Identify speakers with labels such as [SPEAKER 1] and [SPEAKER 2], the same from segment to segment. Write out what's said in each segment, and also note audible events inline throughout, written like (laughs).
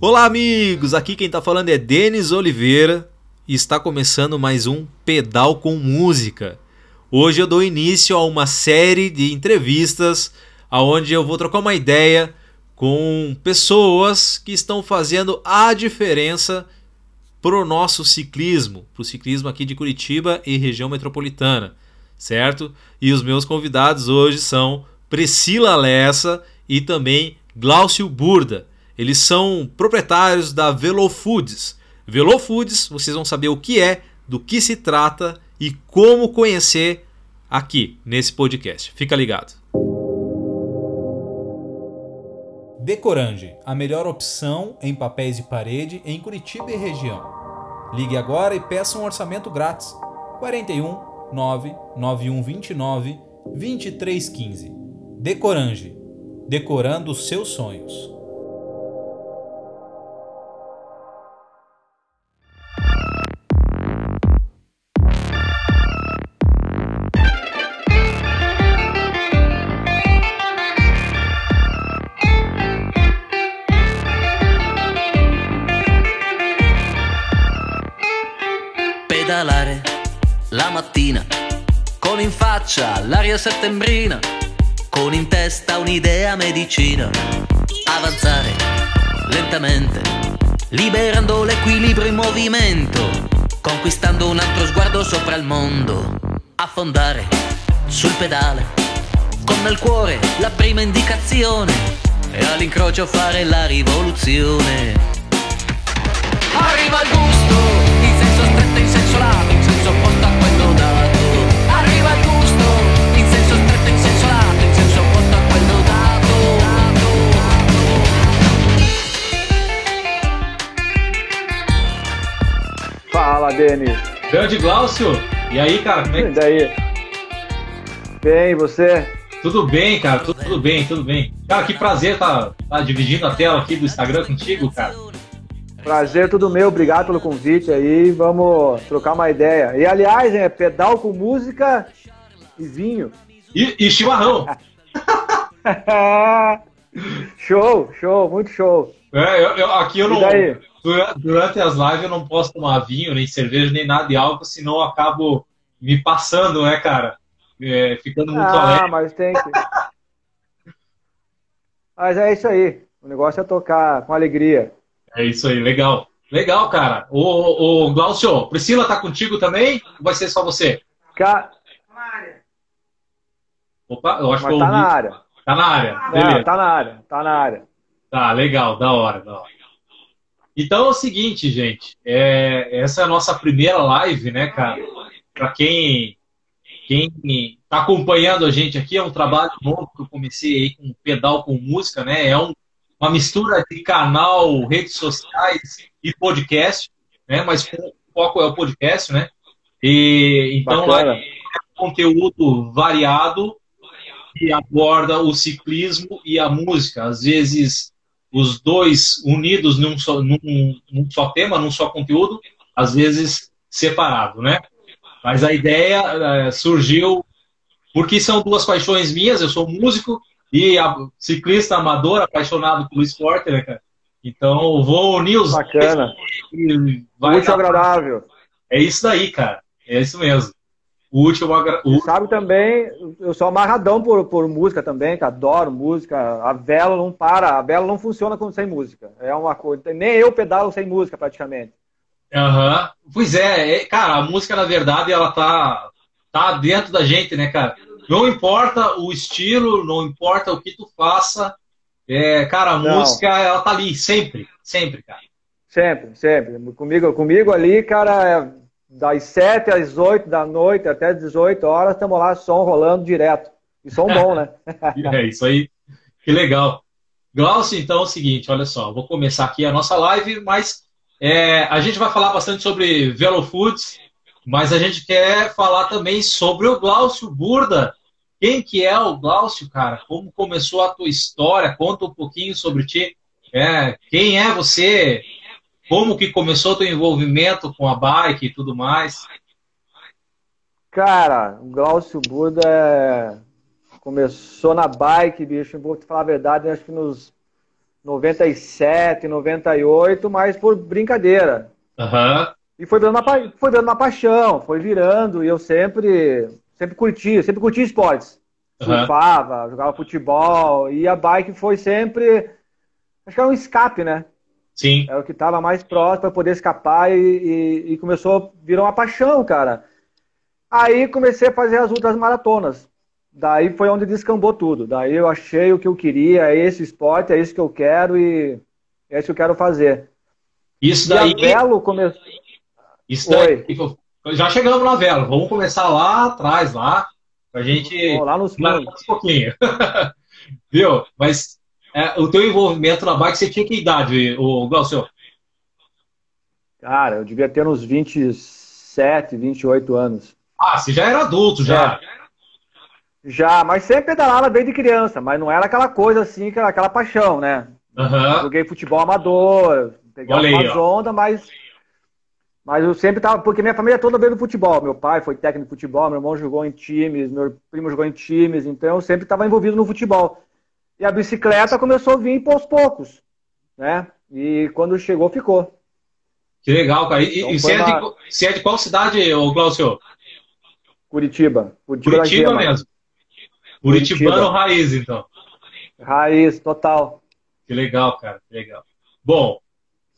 [SPEAKER 1] Olá, amigos! Aqui quem está falando é Denis Oliveira e está começando mais um Pedal com Música. Hoje eu dou início a uma série de entrevistas onde eu vou trocar uma ideia com pessoas que estão fazendo a diferença para o nosso ciclismo, para o ciclismo aqui de Curitiba e região metropolitana, certo? E os meus convidados hoje são Priscila Lessa e também Glaucio Burda. Eles são proprietários da Velo Foods. Velo Foods, vocês vão saber o que é, do que se trata e como conhecer aqui nesse podcast. Fica ligado. Decorange, a melhor opção em papéis de parede em Curitiba e região. Ligue agora e peça um orçamento grátis. 41 99129 2315. Decorange, decorando os seus sonhos.
[SPEAKER 2] Faccia l'aria settembrina, con in testa un'idea medicina. Avanzare lentamente, liberando l'equilibrio in movimento, conquistando un altro sguardo sopra il mondo. Affondare sul pedale, con nel cuore la prima indicazione, e all'incrocio fare la rivoluzione.
[SPEAKER 3] Denis.
[SPEAKER 1] Grande Glaucio! E aí, cara, como é
[SPEAKER 3] E
[SPEAKER 1] que
[SPEAKER 3] daí? Bem, e você?
[SPEAKER 1] Tudo bem, cara, tudo, tudo bem, tudo bem. Cara, que prazer tá, tá dividindo a tela aqui do Instagram contigo, cara.
[SPEAKER 3] Prazer tudo meu, obrigado pelo convite aí. Vamos trocar uma ideia. E aliás, é pedal com música e vinho.
[SPEAKER 1] E, e chimarrão. (laughs)
[SPEAKER 3] show, show, muito show.
[SPEAKER 1] É, eu, eu- aqui eu não. Durante as lives eu não posso tomar vinho, nem cerveja, nem nada de álcool, senão eu acabo me passando, né, cara? É, ficando muito
[SPEAKER 3] Ah,
[SPEAKER 1] alegre.
[SPEAKER 3] mas tem que. Mas é isso aí. O negócio é tocar com alegria.
[SPEAKER 1] É isso aí, legal. Legal, cara. Ô, ô Glaucio, Priscila tá contigo também? Ou vai ser só você?
[SPEAKER 3] Ca...
[SPEAKER 1] Opa, eu acho
[SPEAKER 3] Mas
[SPEAKER 1] que eu
[SPEAKER 3] tá
[SPEAKER 1] ouvi.
[SPEAKER 3] na área.
[SPEAKER 1] Tá na área. Beleza.
[SPEAKER 3] tá na área, tá na área.
[SPEAKER 1] Tá, legal, da hora, da hora. Então é o seguinte, gente, é, essa é a nossa primeira live, né, cara? Para quem quem tá acompanhando a gente aqui, é um trabalho novo que eu comecei aí com pedal com música, né? É um- uma mistura de canal, redes sociais e podcast, né? Mas com foco é o podcast, né? E então lá é conteúdo variado que aborda o ciclismo e a música. Às vezes os dois unidos num só, num, num só tema, num só conteúdo, às vezes separado, né? Mas a ideia eh, surgiu porque são duas paixões minhas. Eu sou músico e a- ciclista amador, apaixonado pelo esporte, né, cara? Então vou unir os
[SPEAKER 3] Bacana. Muito agradável.
[SPEAKER 1] É isso daí, cara. É isso mesmo. O último o-
[SPEAKER 3] Sabe também, eu sou amarradão por, por música também, que adoro música. A vela não para, a vela não funciona com- sem música. É uma coisa. Nem eu pedalo sem música, praticamente.
[SPEAKER 1] Aham. Pois é, é, cara, a música, na verdade, ela tá, tá dentro da gente, né, cara? Não importa o estilo, não importa o que tu faça, é, cara, a
[SPEAKER 3] Não.
[SPEAKER 1] música, ela tá ali, sempre, sempre, cara.
[SPEAKER 3] Sempre, sempre. Comigo, comigo ali, cara, é das 7 às 8 da noite até 18 horas, estamos lá, som rolando direto. E som bom, né? (laughs)
[SPEAKER 1] É isso aí, que legal. Glaucio, então é o seguinte, olha só, vou começar aqui a nossa live, mas é, a gente vai falar bastante sobre Velo Foods, mas a gente quer falar também sobre o Glaucio Burda. Quem que é o Glaucio, cara? Como começou a tua história? Conta um pouquinho sobre ti. É, quem é você? Como que começou o teu envolvimento com a bike e tudo mais?
[SPEAKER 3] Cara, o Glaucio Buda é... começou na bike, bicho, vou te falar a verdade, acho que nos 97, 98, mas por brincadeira.
[SPEAKER 1] Uhum.
[SPEAKER 3] E foi virando, uma, foi virando uma paixão, foi virando, e eu sempre, sempre curti, sempre curti esportes. Uhum. Surfava, jogava futebol, e a bike foi sempre, acho que era um escape, né?
[SPEAKER 1] Sim.
[SPEAKER 3] Era o que estava mais próximo para poder escapar e, e, e começou, virou uma paixão, cara. Aí comecei a fazer as outras maratonas. Daí foi onde descambou tudo. Daí eu achei o que eu queria, é esse esporte, é isso que eu quero e é isso que eu quero fazer.
[SPEAKER 1] Isso daí.
[SPEAKER 3] E a Velo começou.
[SPEAKER 1] Isso daí. Oi. Já chegamos na Velo. Vamos começar lá atrás, lá, pra gente.
[SPEAKER 3] Vamos lá nos
[SPEAKER 1] um pouquinho. (laughs) Viu? Mas é, o teu envolvimento na bike, você tinha que idade, o Glaucio?
[SPEAKER 3] Cara, eu devia ter uns 27, 28 anos.
[SPEAKER 1] Ah, você já era adulto, já. É.
[SPEAKER 3] Já, mas sempre pedalava bem de criança, mas não era aquela coisa assim, aquela, aquela paixão, né?
[SPEAKER 1] Uhum.
[SPEAKER 3] Joguei futebol amador, peguei umas ondas, mas. Mas eu sempre tava. Porque minha família toda veio do futebol. Meu pai foi técnico de futebol, meu irmão jogou em times, meu primo jogou em times, então eu sempre estava envolvido no futebol. E a bicicleta começou a vir aos poucos, né? E quando chegou, ficou.
[SPEAKER 1] Que legal, cara. E, então, você, é de, você, é de, qual cidade, ô Glaucio?
[SPEAKER 3] Curitiba.
[SPEAKER 1] Curitiba, Curitiba mesmo. Curitibano Curitiba. raiz, então.
[SPEAKER 3] Raiz, total.
[SPEAKER 1] Que legal, cara, que legal. Bom,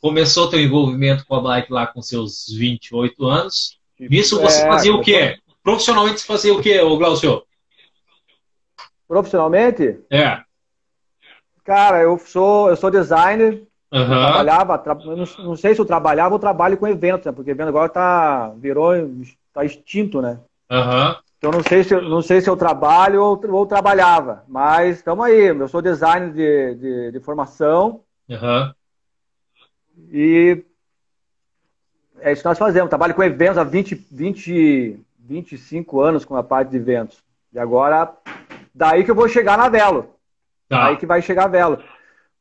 [SPEAKER 1] começou teu envolvimento com a bike lá com seus 28 anos. Nisso você é, fazia o quê? Profissionalmente você fazia o quê, ô Glaucio?
[SPEAKER 3] Profissionalmente?
[SPEAKER 1] É.
[SPEAKER 3] Cara, eu sou, eu sou designer. Uhum. trabalhava, tra... não, não, sei se eu trabalhava ou trabalho com eventos, né? Porque evento agora tá, virou, tá extinto, né?
[SPEAKER 1] Uhum.
[SPEAKER 3] Então não sei se, não sei se eu trabalho ou, ou trabalhava, mas estamos aí. Eu sou designer de, de, de formação.
[SPEAKER 1] Uhum.
[SPEAKER 3] E é isso que nós fazemos. Trabalho com eventos há 20, 20, 25 anos com a parte de eventos. E agora, daí que eu vou chegar na Velo. Tá. Aí que vai chegar a Velo.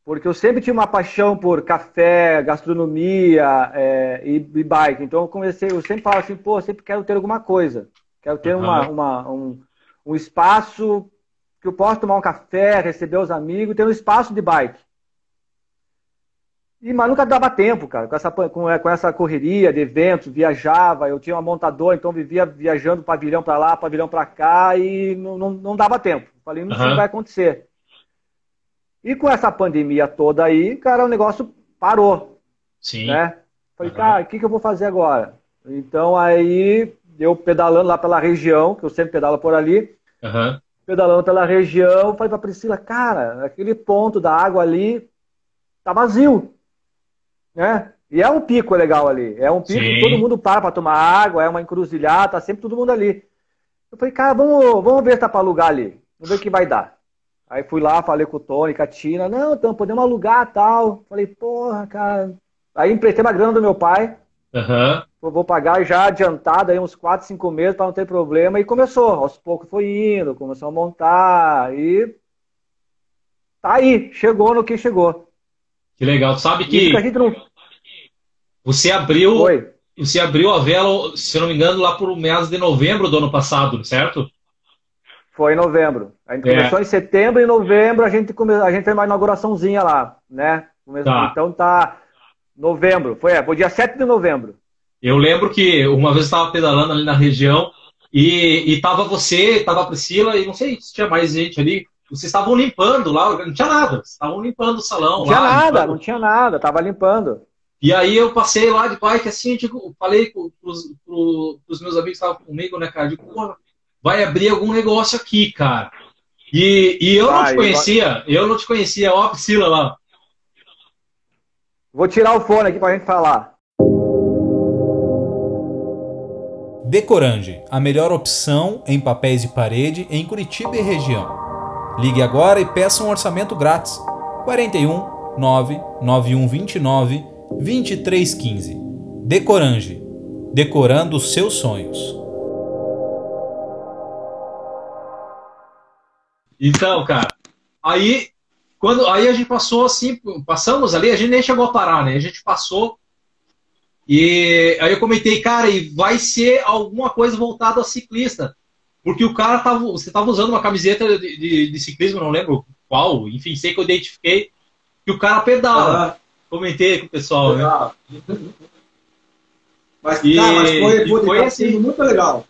[SPEAKER 3] Porque eu sempre tinha uma paixão por café, gastronomia é, e, e, bike. Então eu comecei, eu sempre falo assim, pô, sempre quero ter alguma coisa. Quero ter uhum. uma, uma, um, um espaço que eu possa tomar um café, receber os amigos, ter um espaço de bike. E, mas nunca dava tempo, cara, com essa, com, é, com essa correria de eventos, viajava, eu tinha uma montadora, então vivia viajando pavilhão para lá, pavilhão para cá, e não, não, não, dava tempo. Falei, não, uhum. vai acontecer. E com essa pandemia toda aí, cara, o negócio parou.
[SPEAKER 1] Sim.
[SPEAKER 3] Né? Falei, uhum. cara, o que, que eu vou fazer agora? Então aí eu pedalando lá pela região, que eu sempre pedalo por ali,
[SPEAKER 1] uhum.
[SPEAKER 3] pedalando pela região, falei pra Priscila, cara, aquele ponto da água ali tá vazio, né? E é um pico legal ali, é um pico Sim. que todo mundo para para tomar água, é uma encruzilhada, tá sempre todo mundo ali. Eu falei, cara, vamos, vamos ver se tá para alugar ali, vamos ver o que vai dar. Aí fui lá, falei com o Tony, com a Tina, não, então podemos alugar tal. Falei, porra, cara. Aí emprestei uma grana do meu pai,
[SPEAKER 1] Uhum.
[SPEAKER 3] vou pagar já adiantado aí uns 4, 5 meses para não ter problema. E começou, aos poucos foi indo, começou a montar e tá aí, chegou no que chegou.
[SPEAKER 1] Que legal. Sabe que, que não... você abriu Oi. você abriu a vela, se não me engano, lá por meados de novembro do ano passado, certo?
[SPEAKER 3] Foi em novembro. A gente é. começou em setembro e em novembro a gente come... a gente fez uma inauguraçãozinha lá, né? Tá. Então tá Novembro, foi, é, foi dia 7 de novembro.
[SPEAKER 1] Eu lembro que uma vez eu estava pedalando ali na região e, e tava você, tava a Priscila e não sei se tinha mais gente ali. Vocês estavam limpando lá, não tinha nada. estavam limpando o salão
[SPEAKER 3] não lá.
[SPEAKER 1] Tinha
[SPEAKER 3] nada,
[SPEAKER 1] limpando.
[SPEAKER 3] não tinha nada, tava limpando.
[SPEAKER 1] E aí eu passei lá de bike assim, falei para os meus amigos que estavam comigo, né, cara? Digo, porra, vai abrir algum negócio aqui, cara. E, e eu não te conhecia, eu não te conhecia, ó a Priscila lá.
[SPEAKER 3] Vou tirar o fone aqui para a gente falar.
[SPEAKER 4] Decorange, a melhor opção em papéis de parede em Curitiba e região. Ligue agora e peça um orçamento grátis. 41 99129 2315. Decorange, decorando os seus sonhos.
[SPEAKER 1] Então, cara, aí quando aí a gente passou assim, passamos ali, a gente nem chegou a parar, né? A gente passou e aí eu comentei, cara, e vai ser alguma coisa voltada a ciclista. Porque o cara tava, você tava usando uma camiseta de, de, de ciclismo, não lembro qual, enfim, sei que eu identifiquei que o cara pedala. Ah, Comentei com o pessoal, né?
[SPEAKER 3] Mas, e, cara, mas foi, foi, foi tá assim. sendo muito legal.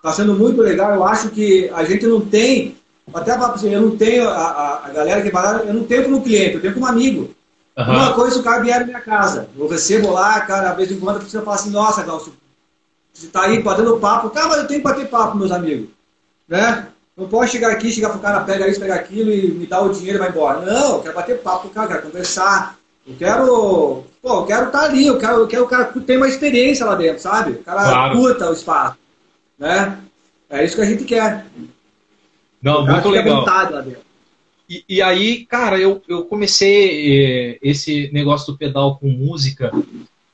[SPEAKER 3] Tá sendo muito legal. Eu acho que a gente não tem, até assim, eu não tenho, a, a, a galera que vai eu não tenho como cliente, eu tenho como amigo. Uhum. Uma coisa, o cara vier na minha casa. Eu recebo lá, cara, às vezes em quando a pessoa fala assim, nossa, Glaucio, você tá aí batendo papo. Cara, mas eu tenho que bater papo, meus amigos. Né? Não pode chegar aqui, chegar pro cara, pega isso, pega aquilo e me dá o dinheiro e vai embora. Não, eu quero bater papo com o cara, eu quero conversar. Eu quero. Pô, eu quero estar tá ali, eu quero, eu quero o cara que tem uma experiência lá dentro, sabe? O cara claro. curta o espaço. Né? É isso que a gente quer.
[SPEAKER 1] Não, muito legal. lá dentro. E, e, aí, cara, eu, eu comecei eh, esse negócio do pedal com música.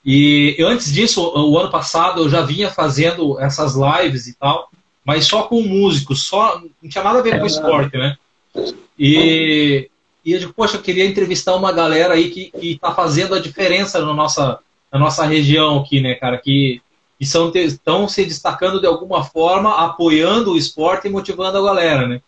[SPEAKER 1] E antes disso, o ano passado, eu já vinha fazendo essas lives e tal mas só com músicos, só não tinha nada a ver com esporte, né? E, e eu digo, poxa, eu queria entrevistar uma galera aí que, que tá fazendo a diferença na nossa, na nossa região aqui, né, cara? Que, que são, estão se destacando de alguma forma, apoiando o esporte e motivando a galera, né?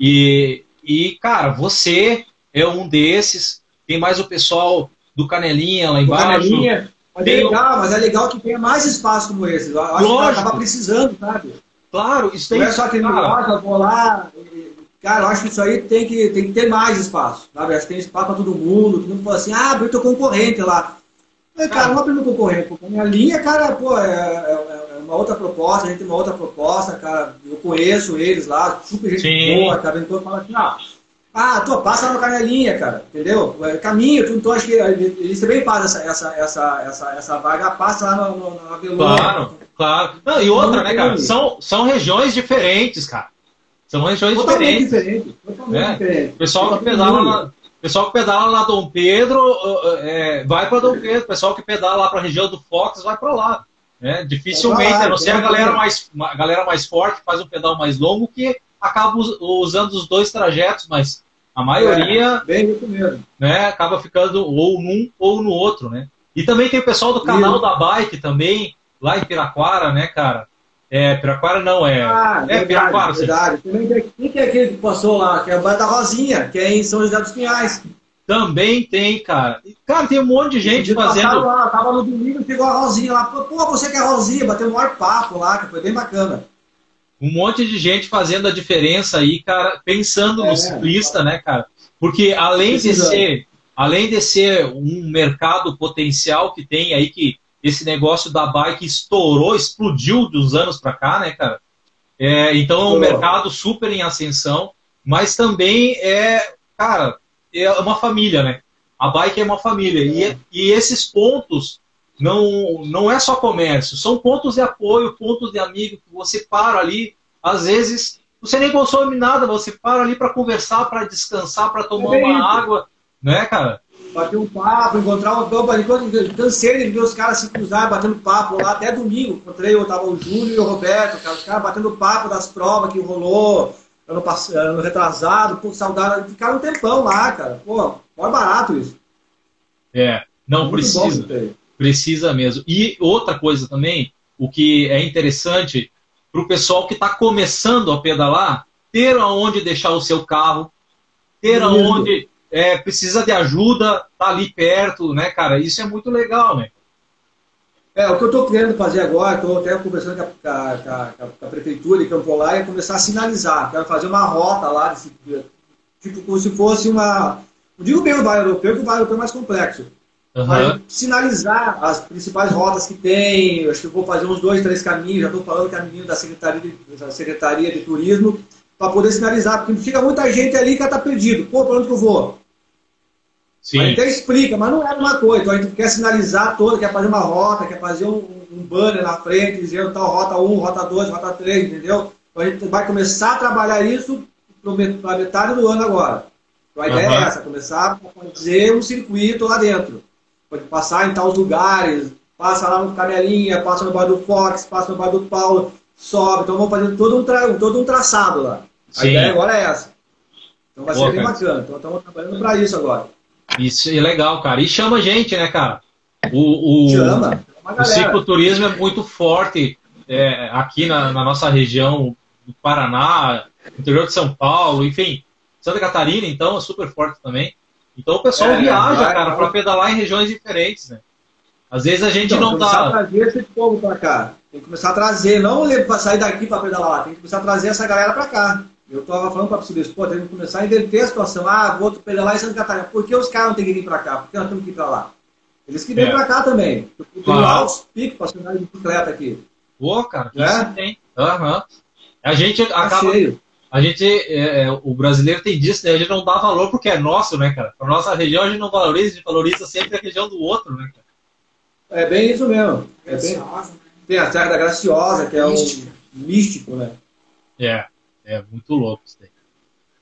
[SPEAKER 1] E, e cara, você é um desses. Tem mais o pessoal do Canelinha lá embaixo. Canelinha.
[SPEAKER 3] Mas é legal, mas é legal que tenha mais espaço como esse. Eu acho Lógico. que acaba precisando, sabe?
[SPEAKER 1] Claro, isso tem.
[SPEAKER 3] Não é só que loja, vou lá. Cara, eu acho que isso aí tem que, tem que ter mais espaço. Sabe? Acho que tem espaço para todo mundo. Todo mundo fala assim, ah, abriu teu concorrente lá. Mas, cara, não abriu meu concorrente. Porque a minha linha, cara, pô, é, é, é, uma outra proposta, a gente tem uma outra proposta, cara. Eu conheço eles lá, super gente Sim. boa, tá vendo? Todo fala assim, ah, ah, tu passa lá no canelinha, cara, entendeu? É, caminho, tu, tu acha que eles também fazem essa, essa, essa, essa, essa vaga, passa lá no, no, na
[SPEAKER 1] Velura. Claro. Claro. Não, e outra, né, cara? São, são regiões diferentes, cara. São regiões totalmente diferentes. Diferente, totalmente é. diferente. Pessoal que pedala na, pessoal que pedala lá Dom Pedro uh, uh, é, vai para Dom Pedro. Pessoal que pedala lá para a região do Fox vai para lá. Né? Dificilmente, a não ser a galera mais, a galera mais forte faz um pedal mais longo que acaba usando os dois trajetos, mas a maioria
[SPEAKER 3] é, bem isso mesmo.
[SPEAKER 1] Né, acaba ficando ou num ou no outro, né? E também tem o pessoal do canal da bike também, lá em Piraquara, né, cara? É, Piraquara não, é. Ah, é verdade, Piraquara.
[SPEAKER 3] Verdade. Quem que é aquele que passou lá? Que é a banda Rosinha, que é em São José dos Pinhais.
[SPEAKER 1] Também tem, cara. Cara, tem um monte de gente fazendo.
[SPEAKER 3] Lá, tava no domingo e pegou a Rosinha lá. Pô, você que é Rosinha, bateu um maior papo lá, que foi bem bacana.
[SPEAKER 1] Um monte de gente fazendo a diferença aí, cara, pensando é, no ciclista, né, cara? Porque além de ser, além de ser um mercado potencial que tem aí que esse negócio da bike estourou, explodiu dos anos para cá, né, cara? É, então é um mercado super em ascensão, mas também é, cara, é uma família, né? A bike é uma família. E, e esses pontos não, não é só comércio, são pontos de apoio, pontos de amigo que você para ali, às vezes você nem consome nada, você para ali para conversar, para descansar, para tomar é uma água, né, cara?
[SPEAKER 3] Bater um papo, encontrar um campo ali. Cansei de ver os caras se cruzar, batendo papo lá até domingo. Encontrei, eu tava o Júlio e o Roberto, cara, os caras batendo papo das provas que rolou ano, passado, ano retrasado, pô, saudade. Ficaram um tempão lá, cara. Pô, mó barato isso.
[SPEAKER 1] É, não Muito precisa. Precisa mesmo. E outra coisa também, o que é interessante para o pessoal que está começando a pedalar, ter aonde deixar o seu carro, ter aonde é, precisa de ajuda, tá ali perto, né, cara? Isso é muito legal, né?
[SPEAKER 3] É, o que eu estou querendo fazer agora, estou até conversando com a, com, a, com a, prefeitura de Campo Lá, é começar a sinalizar. Quero fazer uma rota lá, desse, tipo como se fosse uma. Não digo bem o bairro europeu, que o bairro europeu é mais complexo. Uhum. Mas sinalizar as principais rotas que tem. Acho que eu vou fazer uns dois, três caminhos. Já estou falando a menina da Secretaria de, da Secretaria de Turismo para poder sinalizar, porque fica muita gente ali que está perdido. Pô, para onde que eu vou? Sim. A gente até explica, mas não é uma coisa. Então a gente quer sinalizar toda, quer fazer uma rota, quer fazer um, um banner na frente, dizendo tal rota 1, rota 2, rota 3, entendeu? Então a gente vai começar a trabalhar isso para metade do ano agora. Então a ideia uhum. é essa, começar a fazer um circuito lá dentro. Pode passar em tais lugares, passa lá no Canelinha, passa no bairro do Fox, passa no bairro do Paulo, sobe. Então vamos fazer todo um, tra todo um traçado lá. A Sim. ideia agora é essa. Então vai Boa, ser bem cara. bacana. Então estamos trabalhando para isso agora.
[SPEAKER 1] Isso é legal, cara. E chama a gente, né, cara? O, o, chama. O cicloturismo é muito forte é, aqui na, na, nossa região do Paraná, interior de São Paulo, enfim, Santa Catarina, então, é super forte também. Então o pessoal é, viaja, vai, cara, para pedalar em regiões diferentes, né? Às vezes a gente então, não tá.
[SPEAKER 3] Começar a trazer esse povo para cá. Tem que começar a trazer, não sair daqui para pedalar lá, tem que começar a trazer essa galera para cá. Eu estava falando para vocês, pô, tem que começar a inverter a situação. Ah, vou pedalar em Santa Catarina. Por que os caras não têm que vir para cá? Por que nós temos que ir para lá? Eles que vêm é. para cá também. Tem claro. altos picos para andar de bicicleta aqui.
[SPEAKER 1] Pô, cara, é? isso tem. Uhum. A gente tá acaba. Cheio. A gente, é, é, o brasileiro tem disso, né? A gente não dá valor porque é nosso, né, cara? Para nossa região a gente não valoriza, a gente valoriza sempre a região do outro, né, cara?
[SPEAKER 3] É bem isso mesmo. É bem... Tem a Serra da Graciosa, que é um místico, né?
[SPEAKER 1] É, é muito louco isso daí.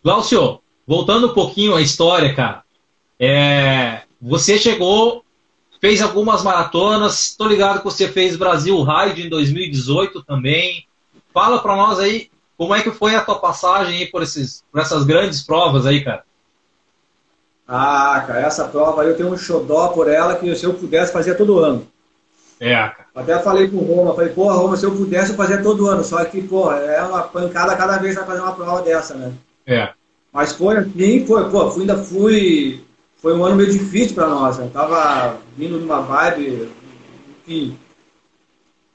[SPEAKER 1] Glaucio, voltando um pouquinho à história, cara. É, você chegou fez algumas maratonas. Estou ligado que você fez Brasil Ride em 2018 também. Fala para nós aí como é que foi a tua passagem aí por, esses, por essas grandes provas aí, cara.
[SPEAKER 3] Ah, cara, essa prova aí eu tenho um xodó por ela que se eu pudesse fazia todo ano.
[SPEAKER 1] É, cara.
[SPEAKER 3] Até falei com o Roma, falei, porra, Roma, se eu pudesse eu fazia todo ano, só que, porra, é uma pancada cada vez para fazer uma prova dessa, né?
[SPEAKER 1] É.
[SPEAKER 3] Mas foi assim, foi, pô, ainda fui foi um ano meio difícil para nós. Eu tava vindo numa vibe, enfim.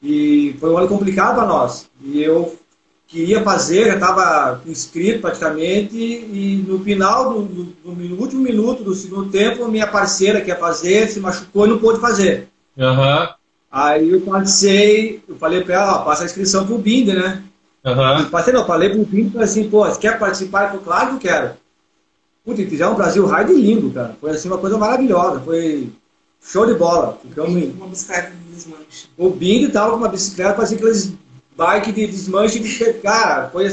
[SPEAKER 3] E foi um ano complicado para nós. E eu queria fazer, já estava inscrito praticamente, e no final, do, do, do, último minuto do segundo tempo, minha parceira que ia fazer se machucou e não pôde fazer.
[SPEAKER 1] Uhum.
[SPEAKER 3] Aí eu passei, eu falei para ela, ó, passa a inscrição pro Binder, né?
[SPEAKER 1] Uhum.
[SPEAKER 3] Passei, não, falei pro Binder, falei assim, pô, você quer participar? Ele falou, claro que eu quero. Putz, fizeram um Brasil Ride lindo, cara. Foi assim uma coisa maravilhosa. Foi show de bola. Ficamos em...
[SPEAKER 5] Uma bicicleta de desmanche.
[SPEAKER 3] O Bing tava com uma bicicleta, parecia aqueles bike de desmanche. De... Cara, foi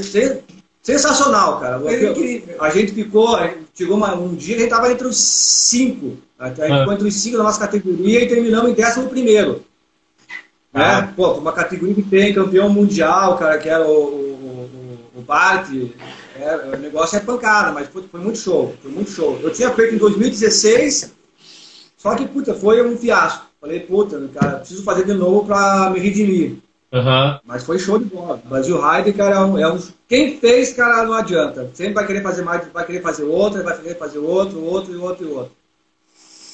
[SPEAKER 3] sensacional, cara. Foi incrível. A gente ficou, chegou uma, um dia a gente tava entre os cinco. A gente ah. ficou entre os cinco da nossa categoria e terminamos em décimo primeiro. Ah. Né? Pô, uma categoria que tem campeão mundial, cara, que era o, o, o, o Bart, é, o negócio é pancada, mas foi, foi, muito show, foi muito show. Eu tinha feito em 2016, só que, puta, foi um fiasco. Falei, puta, cara, preciso fazer de novo pra me redimir.
[SPEAKER 1] Uhum.
[SPEAKER 3] Mas foi show de bola. Brasil Rider, cara, é um, é um, quem fez, cara, não adianta. Sempre vai querer fazer mais, vai querer fazer outro, vai querer fazer outro, outro e outro e outro.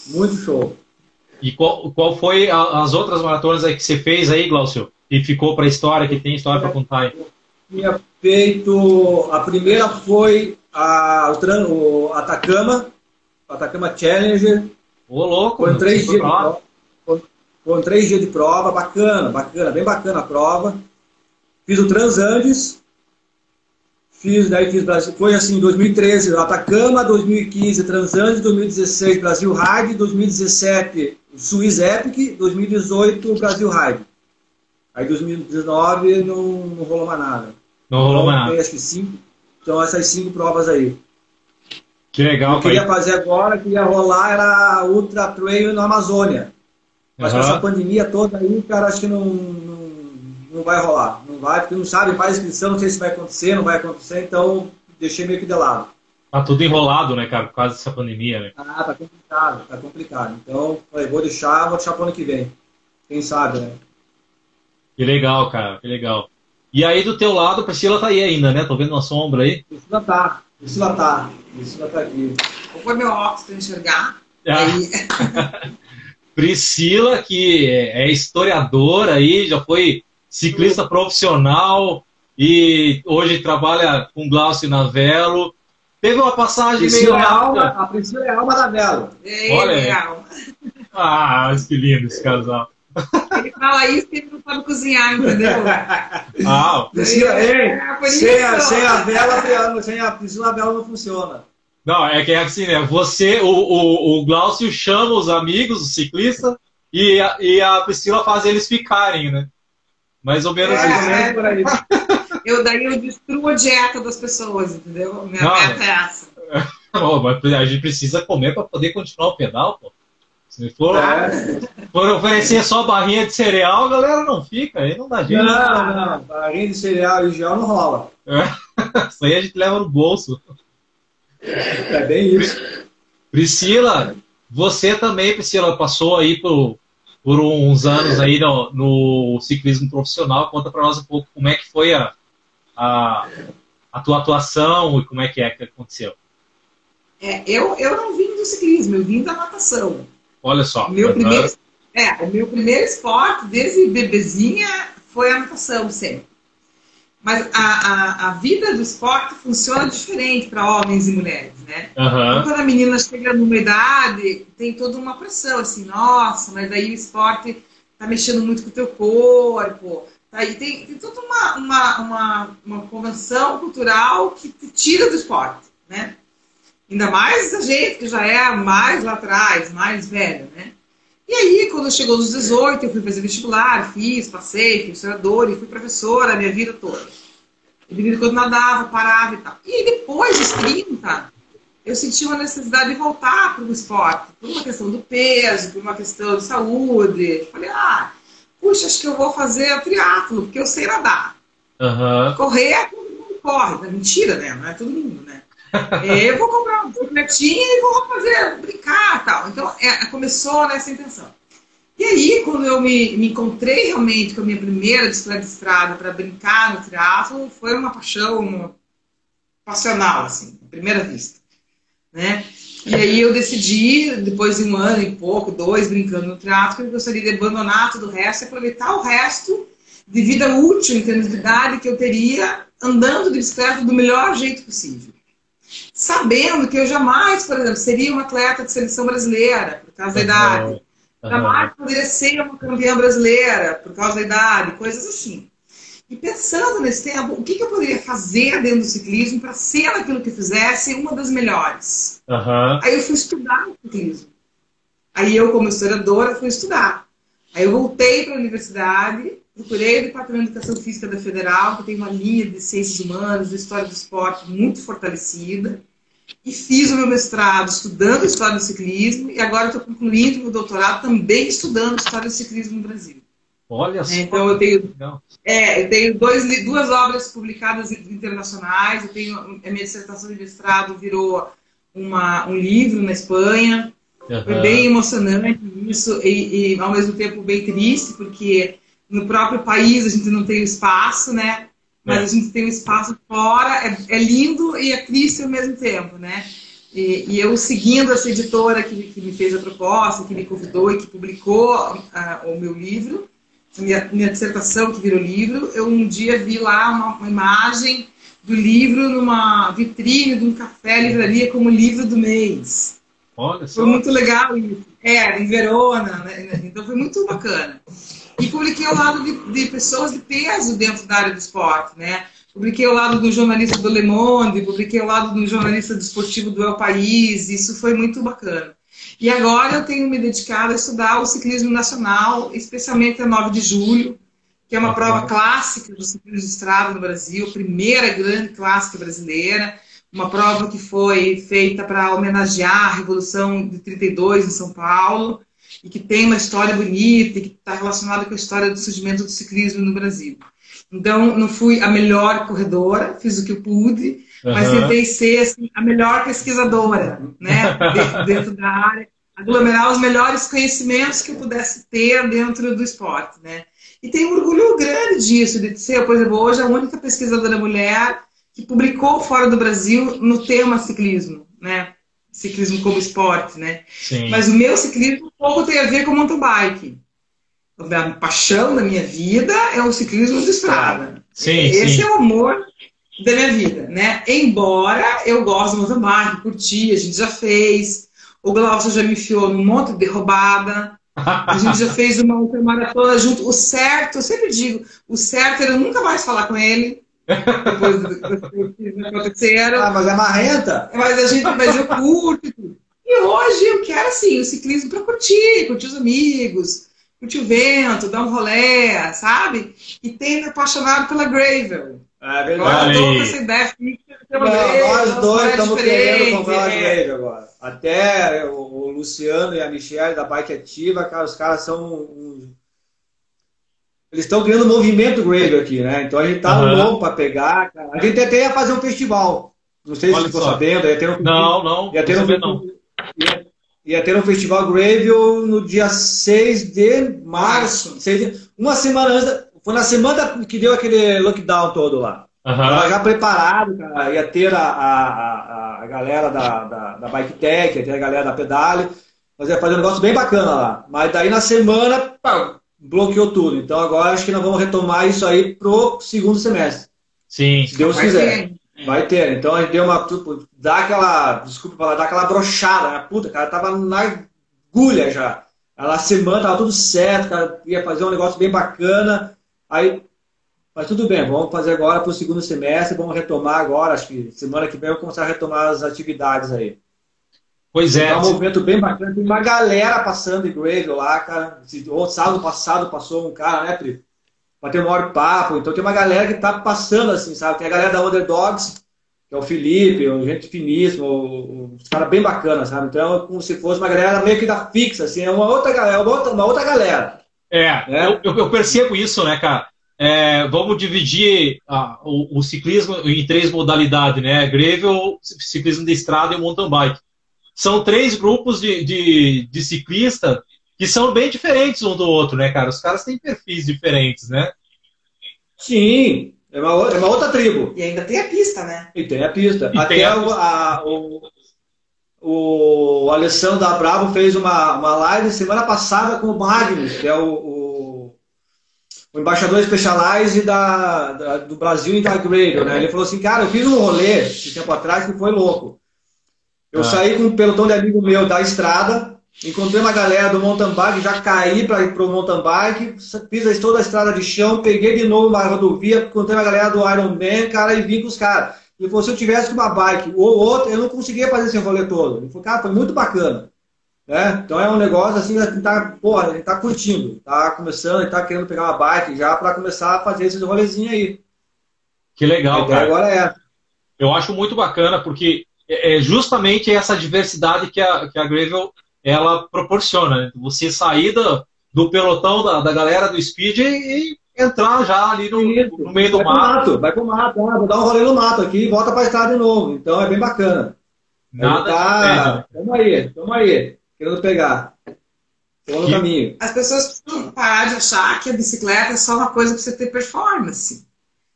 [SPEAKER 3] Muito show.
[SPEAKER 1] E qual, qual foi a, as outras maratonas aí que você fez aí, Glaucio? E ficou para a história, que tem história para contar aí?
[SPEAKER 3] tinha feito. A primeira foi a, o, o Atacama, Atacama Challenger.
[SPEAKER 1] Ô, louco!
[SPEAKER 3] Foram três, dias de prova, foram três dias de prova, bacana, bacana, bem bacana a prova. Fiz o Transandes, fiz, daí fiz Brasil, foi assim, 2013 Atacama, 2015 Transandes, 2016 Brasil Ride, 2017 Swiss Epic, 2018 Brasil Ride. Aí 2019 não, não rolou mais nada.
[SPEAKER 1] Não rolou mais nada.
[SPEAKER 3] Acho que cinco. Então essas cinco provas aí.
[SPEAKER 1] Que legal.
[SPEAKER 3] Eu queria fazer agora, que ia rolar, era Ultra Trail na Amazônia. Mas uhum. com essa pandemia toda aí, cara, acho que não, não, não vai rolar. Não vai, porque não sabe, faz inscrição, não sei se vai acontecer, não vai acontecer, então deixei meio que de lado.
[SPEAKER 1] Tá tudo enrolado, né, cara, por causa dessa pandemia, né?
[SPEAKER 3] Ah, tá complicado, tá complicado. Então, falei, vou deixar, vou deixar pro ano que vem. Quem sabe, né?
[SPEAKER 1] Que legal, cara, que legal. E aí do teu lado, Priscila tá aí ainda, né? Tô vendo uma sombra aí.
[SPEAKER 3] Priscila tá, Priscila tá, Priscila tá aqui.
[SPEAKER 5] Vou pôr meu óculos para enxergar. Ah. (laughs)
[SPEAKER 1] Priscila, que é historiadora aí, já foi ciclista profissional e hoje trabalha com Glaucio Navello. Teve uma passagem
[SPEAKER 3] Priscila
[SPEAKER 1] meio
[SPEAKER 3] é alma, A Priscila é a alma da Velo.
[SPEAKER 1] Olha aí. Ah, que lindo esse casal.
[SPEAKER 5] Ele fala isso porque ele não sabe cozinhar, entendeu?
[SPEAKER 1] Ah,
[SPEAKER 3] Priscila, é, sem, a, sem a vela, sem a Priscila, a vela não funciona.
[SPEAKER 1] Não, é que é assim, né? Você, o, o, o Glaucio chama os amigos, o ciclista, e a, e a Priscila faz eles ficarem, né? Mais ou menos
[SPEAKER 5] é, isso. É, por aí. Eu daí eu destruo a dieta das pessoas, entendeu? Minha não, meta é essa. (laughs)
[SPEAKER 1] Não, mas a gente precisa comer para poder continuar o pedal, pô. Se for, é. for oferecer só barrinha de cereal, a galera não fica, aí não dá jeito.
[SPEAKER 3] Não, não, barrinha de cereal e gel não rola.
[SPEAKER 1] É. (laughs) Isso aí a gente leva no bolso.
[SPEAKER 3] É bem isso.
[SPEAKER 1] Priscila, você também, Priscila, passou aí por, por uns anos aí no, no ciclismo profissional. Conta para nós um pouco como é que foi a, a, a tua atuação e como é que é que aconteceu.
[SPEAKER 5] É, eu, eu não vim do ciclismo, eu vim da natação.
[SPEAKER 1] Olha só.
[SPEAKER 5] Meu primeiro, é, o meu primeiro esporte, desde bebezinha, foi a natação sempre. Mas a, a, a vida do esporte funciona diferente para homens e mulheres, né?
[SPEAKER 1] Uhum.
[SPEAKER 5] Quando a menina chega numa idade, tem toda uma pressão, assim, nossa, mas daí o esporte tá mexendo muito com o teu corpo. E tem, tem toda uma, uma, uma, uma convenção cultural que te tira do esporte, né? Ainda mais a gente que já é mais lá atrás, mais velho, né? E aí, quando chegou nos 18, eu fui fazer vestibular, fiz, passei, fui historiador e fui professora a minha vida toda. E de quando nadava, parava e tal. E depois dos 30, eu senti uma necessidade de voltar para o esporte, por uma questão do peso, por uma questão de saúde. Falei, ah, puxa, acho que eu vou fazer triatlo, porque eu sei nadar.
[SPEAKER 1] Uhum.
[SPEAKER 5] Correr, todo mundo corre. É mentira, né? Não é todo mundo, né? (laughs) É, eu vou comprar um bicicletinha e vou fazer, brincar tal. Então, é, começou nessa intenção. E aí, quando eu me, me encontrei realmente com a minha primeira bicicleta de estrada para brincar no triatlo, foi uma paixão passional, assim, à primeira vista. Né? E aí eu decidi, depois de um ano e pouco, dois, brincando no que eu gostaria de abandonar todo o resto e aproveitar o resto de vida útil em termos de idade que eu teria andando de bicicleta do melhor jeito possível sabendo que eu jamais, por exemplo, seria uma atleta de seleção brasileira, por causa da idade. Uhum. Jamais poderia ser uma campeã brasileira, por causa da idade, coisas assim. E pensando nesse tempo, o que, que eu poderia fazer dentro do ciclismo para ser aquilo que fizesse uma das melhores?
[SPEAKER 1] Uhum.
[SPEAKER 5] Aí eu fui estudar o ciclismo. Aí eu, como historiadora, fui estudar. Aí eu voltei para a universidade, procurei o Departamento de Educação Física da Federal, que tem uma linha de ciências humanas, de história do esporte muito fortalecida, e fiz o meu mestrado estudando história do ciclismo, e agora estou concluindo o meu doutorado também estudando história do ciclismo no Brasil.
[SPEAKER 1] Olha só.
[SPEAKER 5] Então eu tenho, é, eu tenho dois, duas obras publicadas internacionais, eu tenho a minha dissertação de mestrado virou uma, um livro na Espanha. Uhum. Foi bem emocionante isso e, e ao mesmo tempo bem triste, porque no próprio país a gente não tem espaço, né? Mas é. a gente tem um espaço fora, é, é, lindo e é triste ao mesmo tempo, né? E, e eu seguindo essa editora que, que, me fez a proposta, que me convidou e que publicou uh, o meu livro, minha, minha dissertação que virou livro, eu um dia vi lá uma, uma imagem do livro numa vitrine de um café livraria como livro do mês.
[SPEAKER 1] Olha só.
[SPEAKER 5] Foi muito legal isso. É, em Verona, né? então foi muito bacana. E publiquei ao lado de, de, pessoas de peso dentro da área do esporte, né? Publiquei ao lado do jornalista do Le Monde, publiquei ao lado do jornalista desportivo do El País, isso foi muito bacana. E agora eu tenho me dedicado a estudar o ciclismo nacional, especialmente a 9 de julho, que é uma prova clássica do ciclismo de estrada no Brasil, primeira grande clássica brasileira, uma prova que foi feita para homenagear a Revolução de 32 em São Paulo, e que tem uma história bonita e que está relacionada com a história do surgimento do ciclismo no Brasil. Então, não fui a melhor corredora, fiz o que eu pude, uhum. mas tentei ser assim, a melhor pesquisadora, né, dentro, dentro, da área, aglomerar os melhores conhecimentos que eu pudesse ter dentro do esporte, né. E tenho um orgulho grande disso, de ser, por exemplo, hoje a única pesquisadora mulher que publicou fora do Brasil no tema ciclismo, né ciclismo como esporte, né?
[SPEAKER 1] Sim.
[SPEAKER 5] Mas o meu ciclismo pouco tem a ver com mountain bike. A paixão da minha vida é o ciclismo de estrada.
[SPEAKER 1] Sim,
[SPEAKER 5] Esse
[SPEAKER 1] sim.
[SPEAKER 5] é o amor da minha vida, né? Embora eu goste do mountain bike, curti, a gente já fez. O Glaucio já me enfiou num monte de roubada. A gente já fez uma maratona junto. O certo, eu sempre digo, o certo era nunca mais falar com ele. Depois que aconteceram.
[SPEAKER 3] Ah, mas é marrenta?
[SPEAKER 5] Mas, a gente, mas eu curto. E hoje eu quero, assim, o ciclismo para curtir, curtir os amigos, curtir o vento, dar um rolé, sabe? E me apaixonado pela Gravel.
[SPEAKER 3] É verdade.
[SPEAKER 5] Agora eu tô com essa ideia fixa.
[SPEAKER 3] Não, nós dois estamos querendo comprar uma Gravel agora. Até o, o, Luciano e a Michelle da Bike Ativa, cara, os caras são uns eles estão criando um movimento Grave aqui, né? Então a gente tá uhum. louco para pegar. Cara. A gente até ia fazer um festival. Não sei se
[SPEAKER 1] Olha
[SPEAKER 3] ficou
[SPEAKER 1] só.
[SPEAKER 3] sabendo. Ia ter um,
[SPEAKER 1] Não, não,
[SPEAKER 3] ia ter
[SPEAKER 1] não
[SPEAKER 3] um,
[SPEAKER 1] sabia não.
[SPEAKER 3] ia, ia ter um festival Gravel no dia 6 de março. seis de- uma semana antes. da- Foi na semana que deu aquele lockdown todo lá.
[SPEAKER 1] Aham.
[SPEAKER 3] Tava já preparado, cara. Ia ter a, a, a, galera da, da, da Bike Tech, ia ter a galera da Pedale. Mas ia fazer um negócio bem bacana lá. Mas daí na semana, pá, bloqueou tudo. Então agora acho que nós vamos retomar isso aí pro segundo semestre.
[SPEAKER 1] Sim.
[SPEAKER 3] Se Deus
[SPEAKER 5] Vai
[SPEAKER 3] quiser.
[SPEAKER 5] ter.
[SPEAKER 3] Vai ter. Então a gente deu uma. Tipo, dá aquela. Desculpa falar, dá aquela brochada. Né? Puta, cara, tava na agulha já. Na semana tava tudo certo, cara, ia fazer um negócio bem bacana. Aí. Mas tudo bem, vamos fazer agora pro segundo semestre, vamos retomar agora. Acho que semana que vem eu vou começar a retomar as atividades aí.
[SPEAKER 1] Pois é.
[SPEAKER 3] Tá um movimento bem bacana. Tem uma galera passando de Gravel lá, cara. O sábado passado passou um cara, né, Pri? Bateu um maior papo. Então tem uma galera que tá passando assim, sabe? Tem a galera da Underdogs, que é o Felipe, o gente finíssimo, o- o- os caras bem bacanas, sabe? Então é como se fosse uma galera meio que da fixa, assim, é uma outra galera, uma outra, uma outra galera.
[SPEAKER 1] É,
[SPEAKER 3] É.
[SPEAKER 1] Eu, eu- percebo isso, né, cara? É, vamos dividir ah, o, o ciclismo em três modalidades, né? Gravel, ciclismo de estrada e mountain bike. São três grupos de, de, de ciclistas que são bem diferentes um do outro, né, cara? Os caras têm perfis diferentes, né?
[SPEAKER 3] Sim, é uma, é uma outra tribo.
[SPEAKER 5] E ainda tem a pista, né?
[SPEAKER 3] E tem a pista.
[SPEAKER 1] E
[SPEAKER 3] Até
[SPEAKER 1] tem a pista.
[SPEAKER 3] a- o, o Alessandro da Bravo fez uma, uma live semana passada com o Magnus, que é o, o, o embaixador Specialized da, da- do Brasil em da Gravel, né? Ele falou assim, cara, eu fiz um rolê esse tempo atrás que foi louco. Eu
[SPEAKER 1] Ah.
[SPEAKER 3] saí com um pelotão de amigo meu da estrada, encontrei uma galera do mountain bike, já caí para ir pro mountain bike, fiz toda a estrada de chão, peguei de novo uma rodovia, encontrei uma galera do Iron Man, cara, e vim com os caras. Ele falou, se eu tivesse uma bike ou outra, eu não conseguia fazer esse rolê todo. Ele falou, cara, foi muito bacana. Né? Então é um negócio assim, a gente tá, porra, a tá curtindo, tá começando, gente tá querendo pegar uma bike já para começar a fazer esses rolezinhos aí.
[SPEAKER 1] Que legal,
[SPEAKER 3] ideia
[SPEAKER 1] cara.
[SPEAKER 3] agora é.
[SPEAKER 1] Eu acho muito bacana porque é é justamente essa diversidade que a, que a Gravel ela proporciona. né? Você sair do, do pelotão da, da galera do Speed e, e entrar já ali no, no meio do
[SPEAKER 3] vai pro
[SPEAKER 1] mato.
[SPEAKER 3] mato, vai pro mato, ah, vou dar um rolê no mato aqui e volta pra estrada de novo. Então é bem bacana.
[SPEAKER 1] Nada
[SPEAKER 3] tá, Tamo aí, tamo aí, querendo pegar. Estamos no
[SPEAKER 1] Que-
[SPEAKER 3] caminho.
[SPEAKER 5] As pessoas precisam parar de achar que a bicicleta é só uma coisa para você ter performance.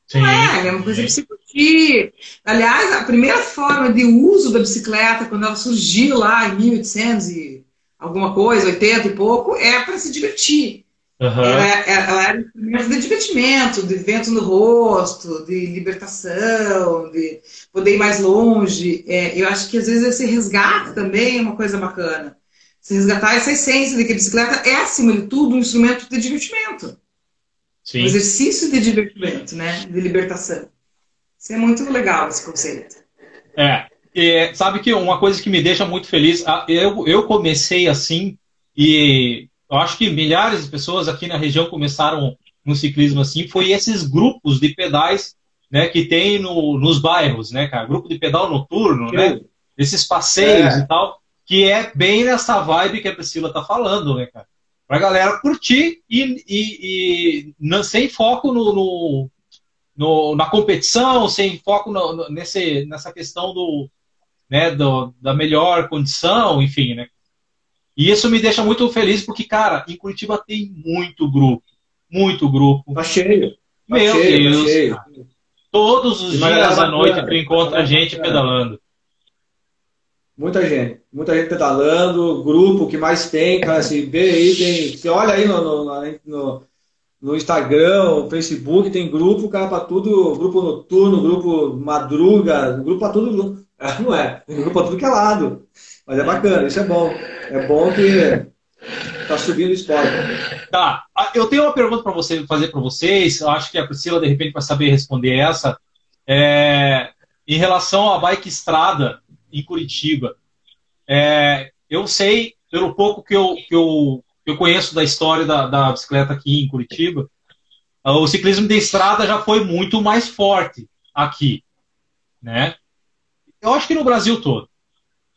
[SPEAKER 1] Sim.
[SPEAKER 5] Não é, é uma coisa para você curtir. Aliás, a primeira forma de uso da bicicleta, quando ela surgiu lá em 1800 e alguma coisa, 80 e pouco, é para se divertir.
[SPEAKER 1] Aham.
[SPEAKER 5] Ela, ela era um instrumento de divertimento, de vento no rosto, de libertação, de poder ir mais longe. É, eu acho que às vezes esse resgate também é uma coisa bacana. Se resgatar essa essência de que a bicicleta é, acima de tudo, um instrumento de divertimento. Um
[SPEAKER 1] Sim.
[SPEAKER 5] exercício de divertimento, né? De libertação. Isso é muito legal, esse conceito.
[SPEAKER 1] É. E, sabe que uma coisa que me deixa muito feliz, a- eu, eu comecei assim, e eu acho que milhares de pessoas aqui na região começaram no ciclismo assim, foi esses grupos de pedais né, que tem no, nos bairros, né, cara? Grupo de pedal noturno, né? Esses passeios
[SPEAKER 3] É.
[SPEAKER 1] e tal, que é bem nessa vibe que a Priscila tá falando, né, cara? Pra galera curtir e, e, e não- sem foco no, no- no- na competição, sem foco no- nesse, nessa questão do, né, do- da melhor condição, enfim, né? E isso me deixa muito feliz porque, cara, em Curitiba tem muito grupo, muito grupo.
[SPEAKER 3] Tá cheio. Tá
[SPEAKER 1] Meu
[SPEAKER 3] cheio, tá
[SPEAKER 1] Deus,
[SPEAKER 3] cheio.
[SPEAKER 1] cara. Todos os
[SPEAKER 3] galera
[SPEAKER 1] dias à noite tu encontra gente pedalando.
[SPEAKER 3] Muita gente, muita gente pedalando, grupo que mais tem, cara, se vê aí, tem, você olha aí no, no, no, no Instagram, no Facebook, tem grupo, cara, pra tudo, grupo noturno, grupo madruga, grupo pra tudo, não é, (laughs) grupo pra tudo que é lado, mas é bacana, isso é bom, é bom que tá subindo esporte.
[SPEAKER 1] Tá, ah, eu tenho uma pergunta para você fazer para vocês. Eu acho que a Priscila de repente vai saber responder essa. É, em relação à bike estrada em Curitiba, é, eu sei pelo pouco que eu, que eu, eu conheço da história da, da bicicleta aqui em Curitiba, ah, o ciclismo de estrada já foi muito mais forte aqui, né? Eu acho que no Brasil todo.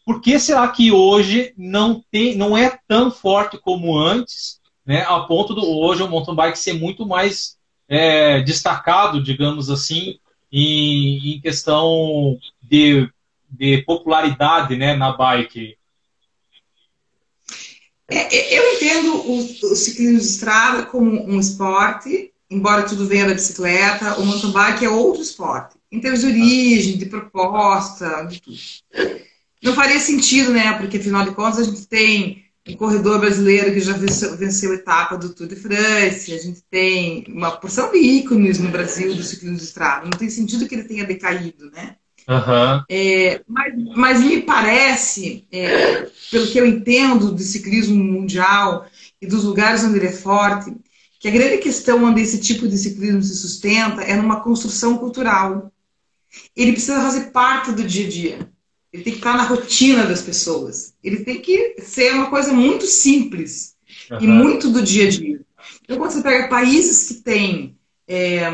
[SPEAKER 1] Por que será que hoje não tem, não é tão forte como antes? né, a ponto do hoje o mountain bike ser muito mais é, destacado, digamos assim, em, em questão
[SPEAKER 4] de, de popularidade né, na bike?
[SPEAKER 5] É, é, eu entendo o, o, ciclismo de estrada como um esporte, embora tudo venha da bicicleta, o mountain bike é outro esporte, em termos de origem, de proposta, de tudo. Não faria sentido, né? Porque afinal de contas a gente tem um corredor brasileiro que já venceu, venceu a etapa do Tour de France, a gente tem uma porção de ícones no Brasil do ciclismo de estrada. Não tem sentido que ele tenha decaído, né?
[SPEAKER 4] Uhum.
[SPEAKER 5] É, mas, mas, me parece, é, pelo que eu entendo do ciclismo mundial e dos lugares onde ele é forte, que a grande questão onde esse tipo de ciclismo se sustenta é numa construção cultural. Ele precisa fazer parte do dia a dia. Ele tem que estar na rotina das pessoas. Ele tem que ser uma coisa muito simples uhum. e muito do dia a dia. Então, quando você pega países que têm é,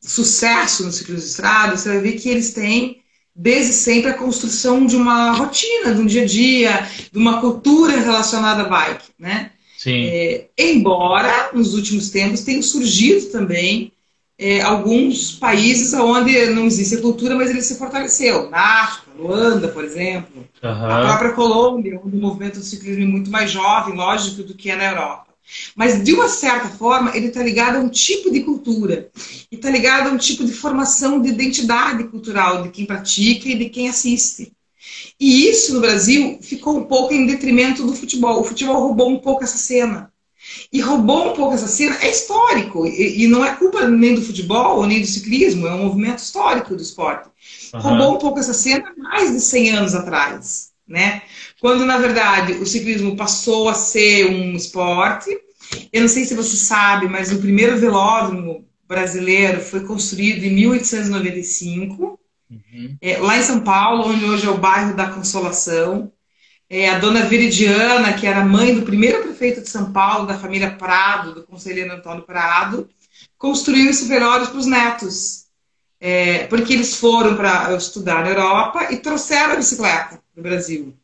[SPEAKER 5] sucesso no ciclismo de estrada, você vai ver que eles têm desde sempre a construção de uma rotina, de um dia a dia, de uma cultura relacionada à bike, né?
[SPEAKER 4] Sim.
[SPEAKER 5] É, embora nos últimos tempos tenham surgido também é, alguns países onde não existe cultura, mas ele se fortaleceu. Na África, Luanda, por exemplo,
[SPEAKER 4] uhum.
[SPEAKER 5] a própria Colômbia, onde o movimento do ciclismo é muito mais jovem, lógico, do que é na Europa. Mas, de uma certa forma, ele está ligado a um tipo de cultura. E está ligado a um tipo de formação de identidade cultural de quem pratica e de quem assiste. E isso, no Brasil, ficou um pouco em detrimento do futebol. O futebol roubou um pouco essa cena. E roubou um pouco essa cena, é histórico. E, e não é culpa nem do futebol, nem do ciclismo, é um movimento histórico do esporte. Uhum. Roubou um pouco essa cena mais de 100 anos atrás. Né? Quando, na verdade, o ciclismo passou a ser um esporte. Eu não sei se você sabe, mas o primeiro velódromo brasileiro foi construído em 1895, uhum. é, lá em São Paulo, onde hoje é o bairro da Consolação. É, a dona Veridiana, que era mãe do primeiro prefeito de São Paulo, da família Prado, do conselheiro Antônio Prado, construiu esse velório para os netos. É, porque eles foram para estudar na Europa e trouxeram a bicicleta do Brasil.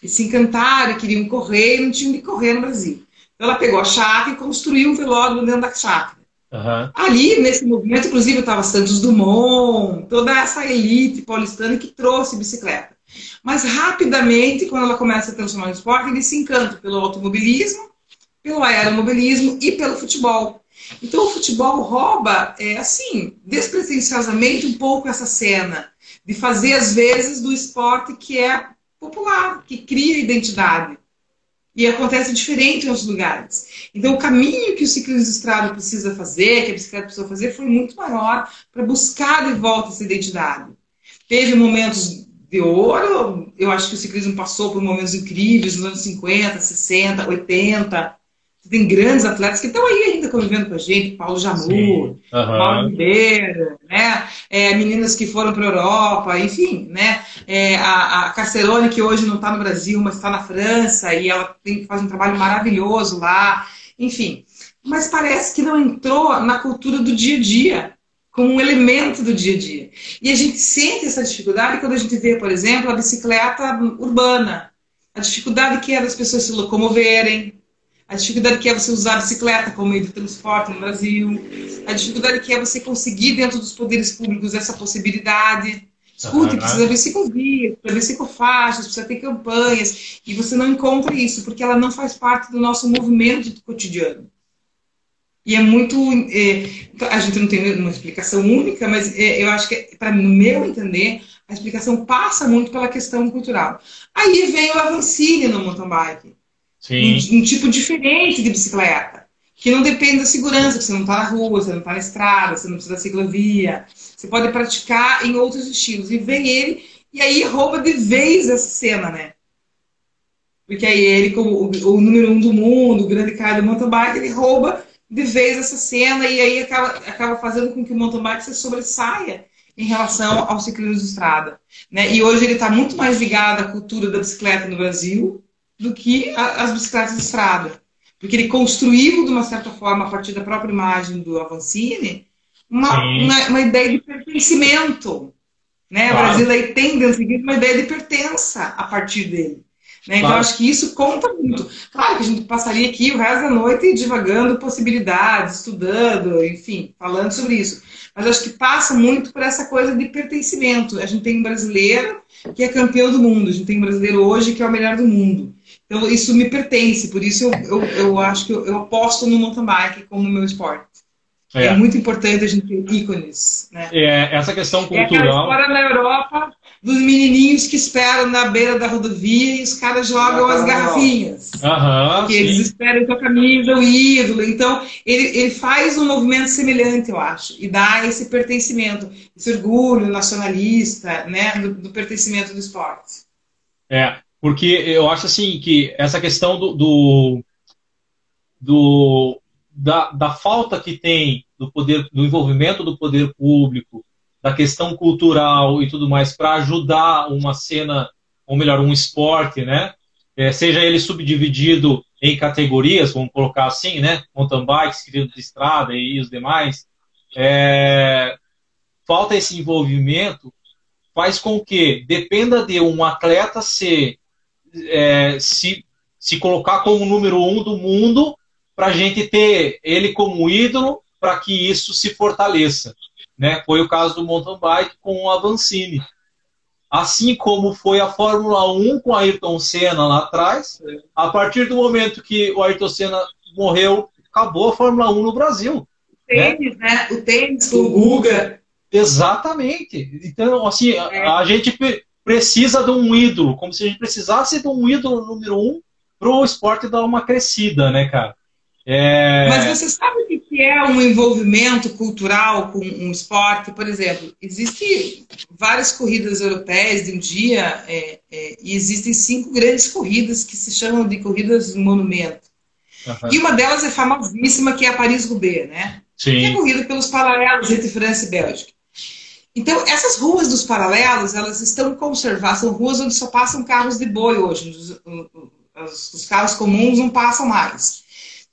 [SPEAKER 5] E se encantaram queriam correr e não tinham de correr no Brasil. Então ela pegou a chácara e construiu um velódromo dentro da chácara. Uhum. Ali, nesse movimento, inclusive, estava Santos Dumont, toda essa elite paulistana que trouxe bicicleta. Mas rapidamente, quando ela começa a transformar no esporte, ele se encanta pelo automobilismo, pelo aeromobilismo e pelo futebol. Então o futebol rouba, é, assim, despretensiosamente um pouco essa cena de fazer, às vezes, do esporte que é popular, que cria identidade. E acontece diferente em outros lugares. Então, o caminho que o ciclismo de estrada precisa fazer, que a bicicleta precisa fazer, foi muito maior para buscar de volta essa identidade. Teve momentos de ouro, eu acho que o ciclismo passou por momentos incríveis nos anos 50, 60, 80, tem grandes atletas que estão aí ainda convivendo com a gente, Paulo Jamur, uhum. Paulo Ribeiro, né? É, meninas que foram para a Europa, enfim, né? É, a, a Carcerone, que hoje não está no Brasil, mas está na França, e ela tem, faz um trabalho maravilhoso lá, enfim. Mas parece que não entrou na cultura do dia a dia, como um elemento do dia a dia. E a gente sente essa dificuldade quando a gente vê, por exemplo, a bicicleta urbana. A dificuldade que é das pessoas se locomoverem, a dificuldade que é você usar a bicicleta como meio de transporte no Brasil, a dificuldade que é você conseguir dentro dos poderes públicos essa possibilidade. Escute, uhum. precisa ver ciclovias, precisa ver ciclofaixas, precisa ter campanhas, e você não encontra isso, porque ela não faz parte do nosso movimento cotidiano. E é muito. É, a gente não tem uma explicação única, mas é, eu acho que, para no meu entender, a explicação passa muito pela questão cultural. Aí vem o Avancini no mountain bike um, um, tipo diferente de bicicleta, que não depende da segurança, você não está na rua, você não está na estrada, você não precisa da ciclovia. Você pode praticar em outros estilos. E vem ele, e aí rouba de vez essa cena, né? Porque aí ele, como o, o número um do mundo, o grande cara do mountain bike, ele rouba de vez essa cena e aí acaba, acaba fazendo com que o mountain bike se sobressaia em relação ao ciclismo de estrada. Né? E hoje ele está muito mais ligado à cultura da bicicleta no Brasil, do que a, as bicicletas de estrada. Porque ele construiu, de uma certa forma, a partir da própria imagem do Avancini, uma, uma, uma, ideia de pertencimento. Né? Claro. O Brasil aí tem dentro uma ideia de pertença a partir dele. Né? Então, claro. acho que isso conta muito. Claro que a gente passaria aqui o resto da noite divagando possibilidades, estudando, enfim, falando sobre isso. Mas acho que passa muito por essa coisa de pertencimento. A gente tem um brasileiro que é campeão do mundo, a gente tem um brasileiro hoje que é o melhor do mundo. Então, isso me pertence, por isso eu, eu, eu acho que eu, eu aposto no mountain bike como meu esporte. É. é. muito importante a gente ter ícones. Né?
[SPEAKER 1] É, essa questão cultural. É
[SPEAKER 5] história na Europa dos menininhos que esperam na beira da rodovia e os caras jogam as garrafinhas.
[SPEAKER 1] Uhum,
[SPEAKER 5] que eles esperam com a camisa, o ídolo. Então, ele, ele faz um movimento semelhante, eu acho, e dá esse pertencimento, esse orgulho nacionalista, né, do, do pertencimento do esporte.
[SPEAKER 1] É, porque eu acho assim que essa questão do, do, do da, da falta que tem do poder, do envolvimento do poder público, da questão cultural e tudo mais para ajudar uma cena, ou melhor, um esporte, né? É, seja ele subdividido em categorias, vamos colocar assim, né? Mountain bike, ciclismo de estrada e os demais. É, falta esse envolvimento faz com que dependa de um atleta ser é, se, se colocar como número um do mundo para a gente ter ele como ídolo para que isso se fortaleça. Né? Foi o caso do mountain bike com o Avancini. Assim como foi a Fórmula 1 com a Ayrton Senna lá atrás, a partir do momento que o Ayrton Senna morreu, acabou a Fórmula 1 no Brasil.
[SPEAKER 5] O tênis, né? né? O tênis, o Guga.
[SPEAKER 1] Exatamente. Então, assim, é. a, a, gente precisa de um ídolo, como se a gente precisasse de um ídolo número um para o esporte dar uma crescida, né, cara?
[SPEAKER 5] É... Mas você sabe é um envolvimento cultural com um esporte? Por exemplo, existem várias corridas europeias de um dia é, é, e existem cinco grandes corridas que se chamam de corridas monumento. Uhum. E uma delas é famosíssima, que é a Paris-Roubaix, né?
[SPEAKER 1] Sim.
[SPEAKER 5] Que é corrida pelos paralelos entre França e Bélgica. Então, essas ruas dos paralelos, elas estão conservadas, são ruas onde só passam carros de boi hoje. Os, os, os carros comuns não passam mais.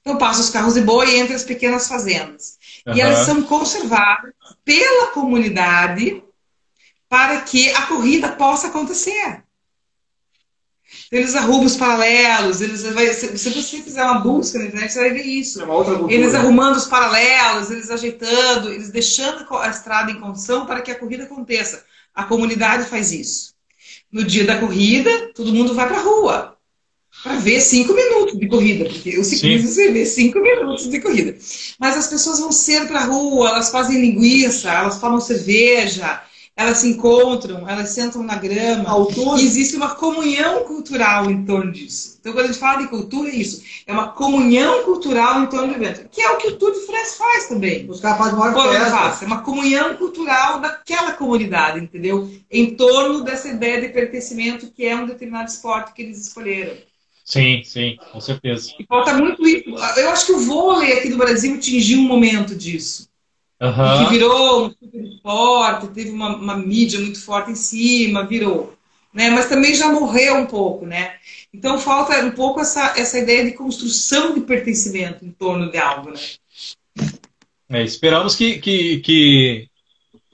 [SPEAKER 5] Então passa os carros de boi entre as pequenas fazendas. Uhum. E elas são conservadas pela comunidade para que a corrida possa acontecer. Então, eles arrumam os paralelos, eles, se você fizer uma busca na internet, você vai ver isso. É eles arrumando os paralelos, eles ajeitando, eles deixando a estrada em condição para que a corrida aconteça. A comunidade faz isso. No dia da corrida, todo mundo vai para a rua para ver cinco minutos de corrida, porque o ciclismo você vê cinco minutos de corrida. Mas as pessoas vão ser para a rua, elas fazem linguiça, elas tomam cerveja, elas se encontram, elas sentam na grama. Autor... E existe uma comunhão cultural em torno disso. Então, quando a gente fala de cultura, é isso. É uma comunhão cultural em torno do evento. Que é o que o Tour de France faz também.
[SPEAKER 3] Os caras fazem uma
[SPEAKER 5] festa. É uma comunhão cultural daquela comunidade, entendeu? Em torno dessa ideia de pertencimento que é um determinado esporte que eles escolheram.
[SPEAKER 1] Sim, sim, com certeza.
[SPEAKER 5] E falta muito isso. Eu acho que o vôlei aqui do Brasil atingiu um momento disso.
[SPEAKER 1] Uhum.
[SPEAKER 5] Que virou um super esporte, teve uma, uma, mídia muito forte em cima, virou. Né? Mas também já morreu um pouco, né? Então falta um pouco essa, essa ideia de construção de pertencimento em torno de algo, né?
[SPEAKER 1] É, esperamos que, que, que,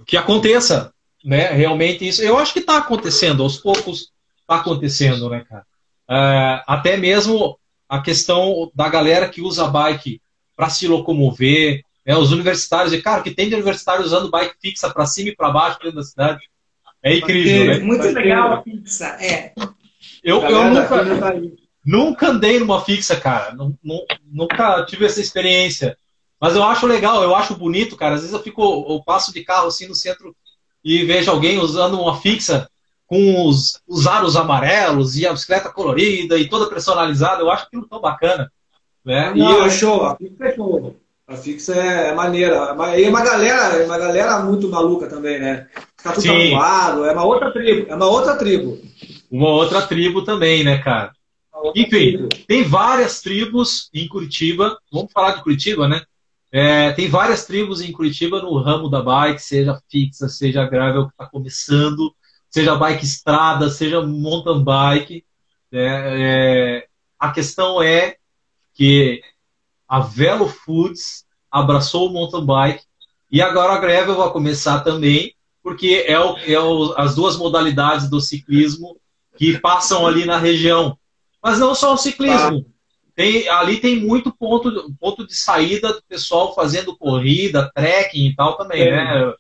[SPEAKER 1] que aconteça, né? Realmente isso. Eu acho que está acontecendo, aos poucos está acontecendo, né, cara? Uh, até mesmo a questão da galera que usa bike para se locomover, né, os universitários, e cara, que tem de universitário usando bike fixa para cima e para baixo dentro da cidade. É incrível, né?
[SPEAKER 5] Muito legal a fixa, é.
[SPEAKER 1] Eu, eu nunca, tá nunca andei numa fixa, cara. Nunca tive essa experiência. Mas eu acho legal, eu acho bonito, cara. Às vezes eu fico, eu passo de carro assim no centro e vejo alguém usando uma fixa com os, os aros amarelos e a bicicleta colorida e toda personalizada. Eu acho aquilo tão bacana. Né?
[SPEAKER 3] Não, e eu... é show. A fixa é show. A fixa é, é maneira. E é uma galera, é uma galera muito maluca também, né? Fica tudo tatuado. É uma outra tribo. É uma outra tribo.
[SPEAKER 1] Uma outra tribo também, né, cara? Enfim, tribo. tem várias tribos em Curitiba. Vamos falar de Curitiba, né? É, tem várias tribos em Curitiba no ramo da bike, seja fixa, seja gravel, que está começando seja bike estrada, seja mountain bike. Né? É, a questão é que a Velo Foods abraçou o mountain bike e agora a Gravel vai começar também, porque é, o, é o, as duas modalidades do ciclismo que passam ali na região. Mas não só o ciclismo. Tem, ali tem muito ponto, ponto de saída do pessoal fazendo corrida, trekking e tal também,
[SPEAKER 3] Tem.
[SPEAKER 1] né?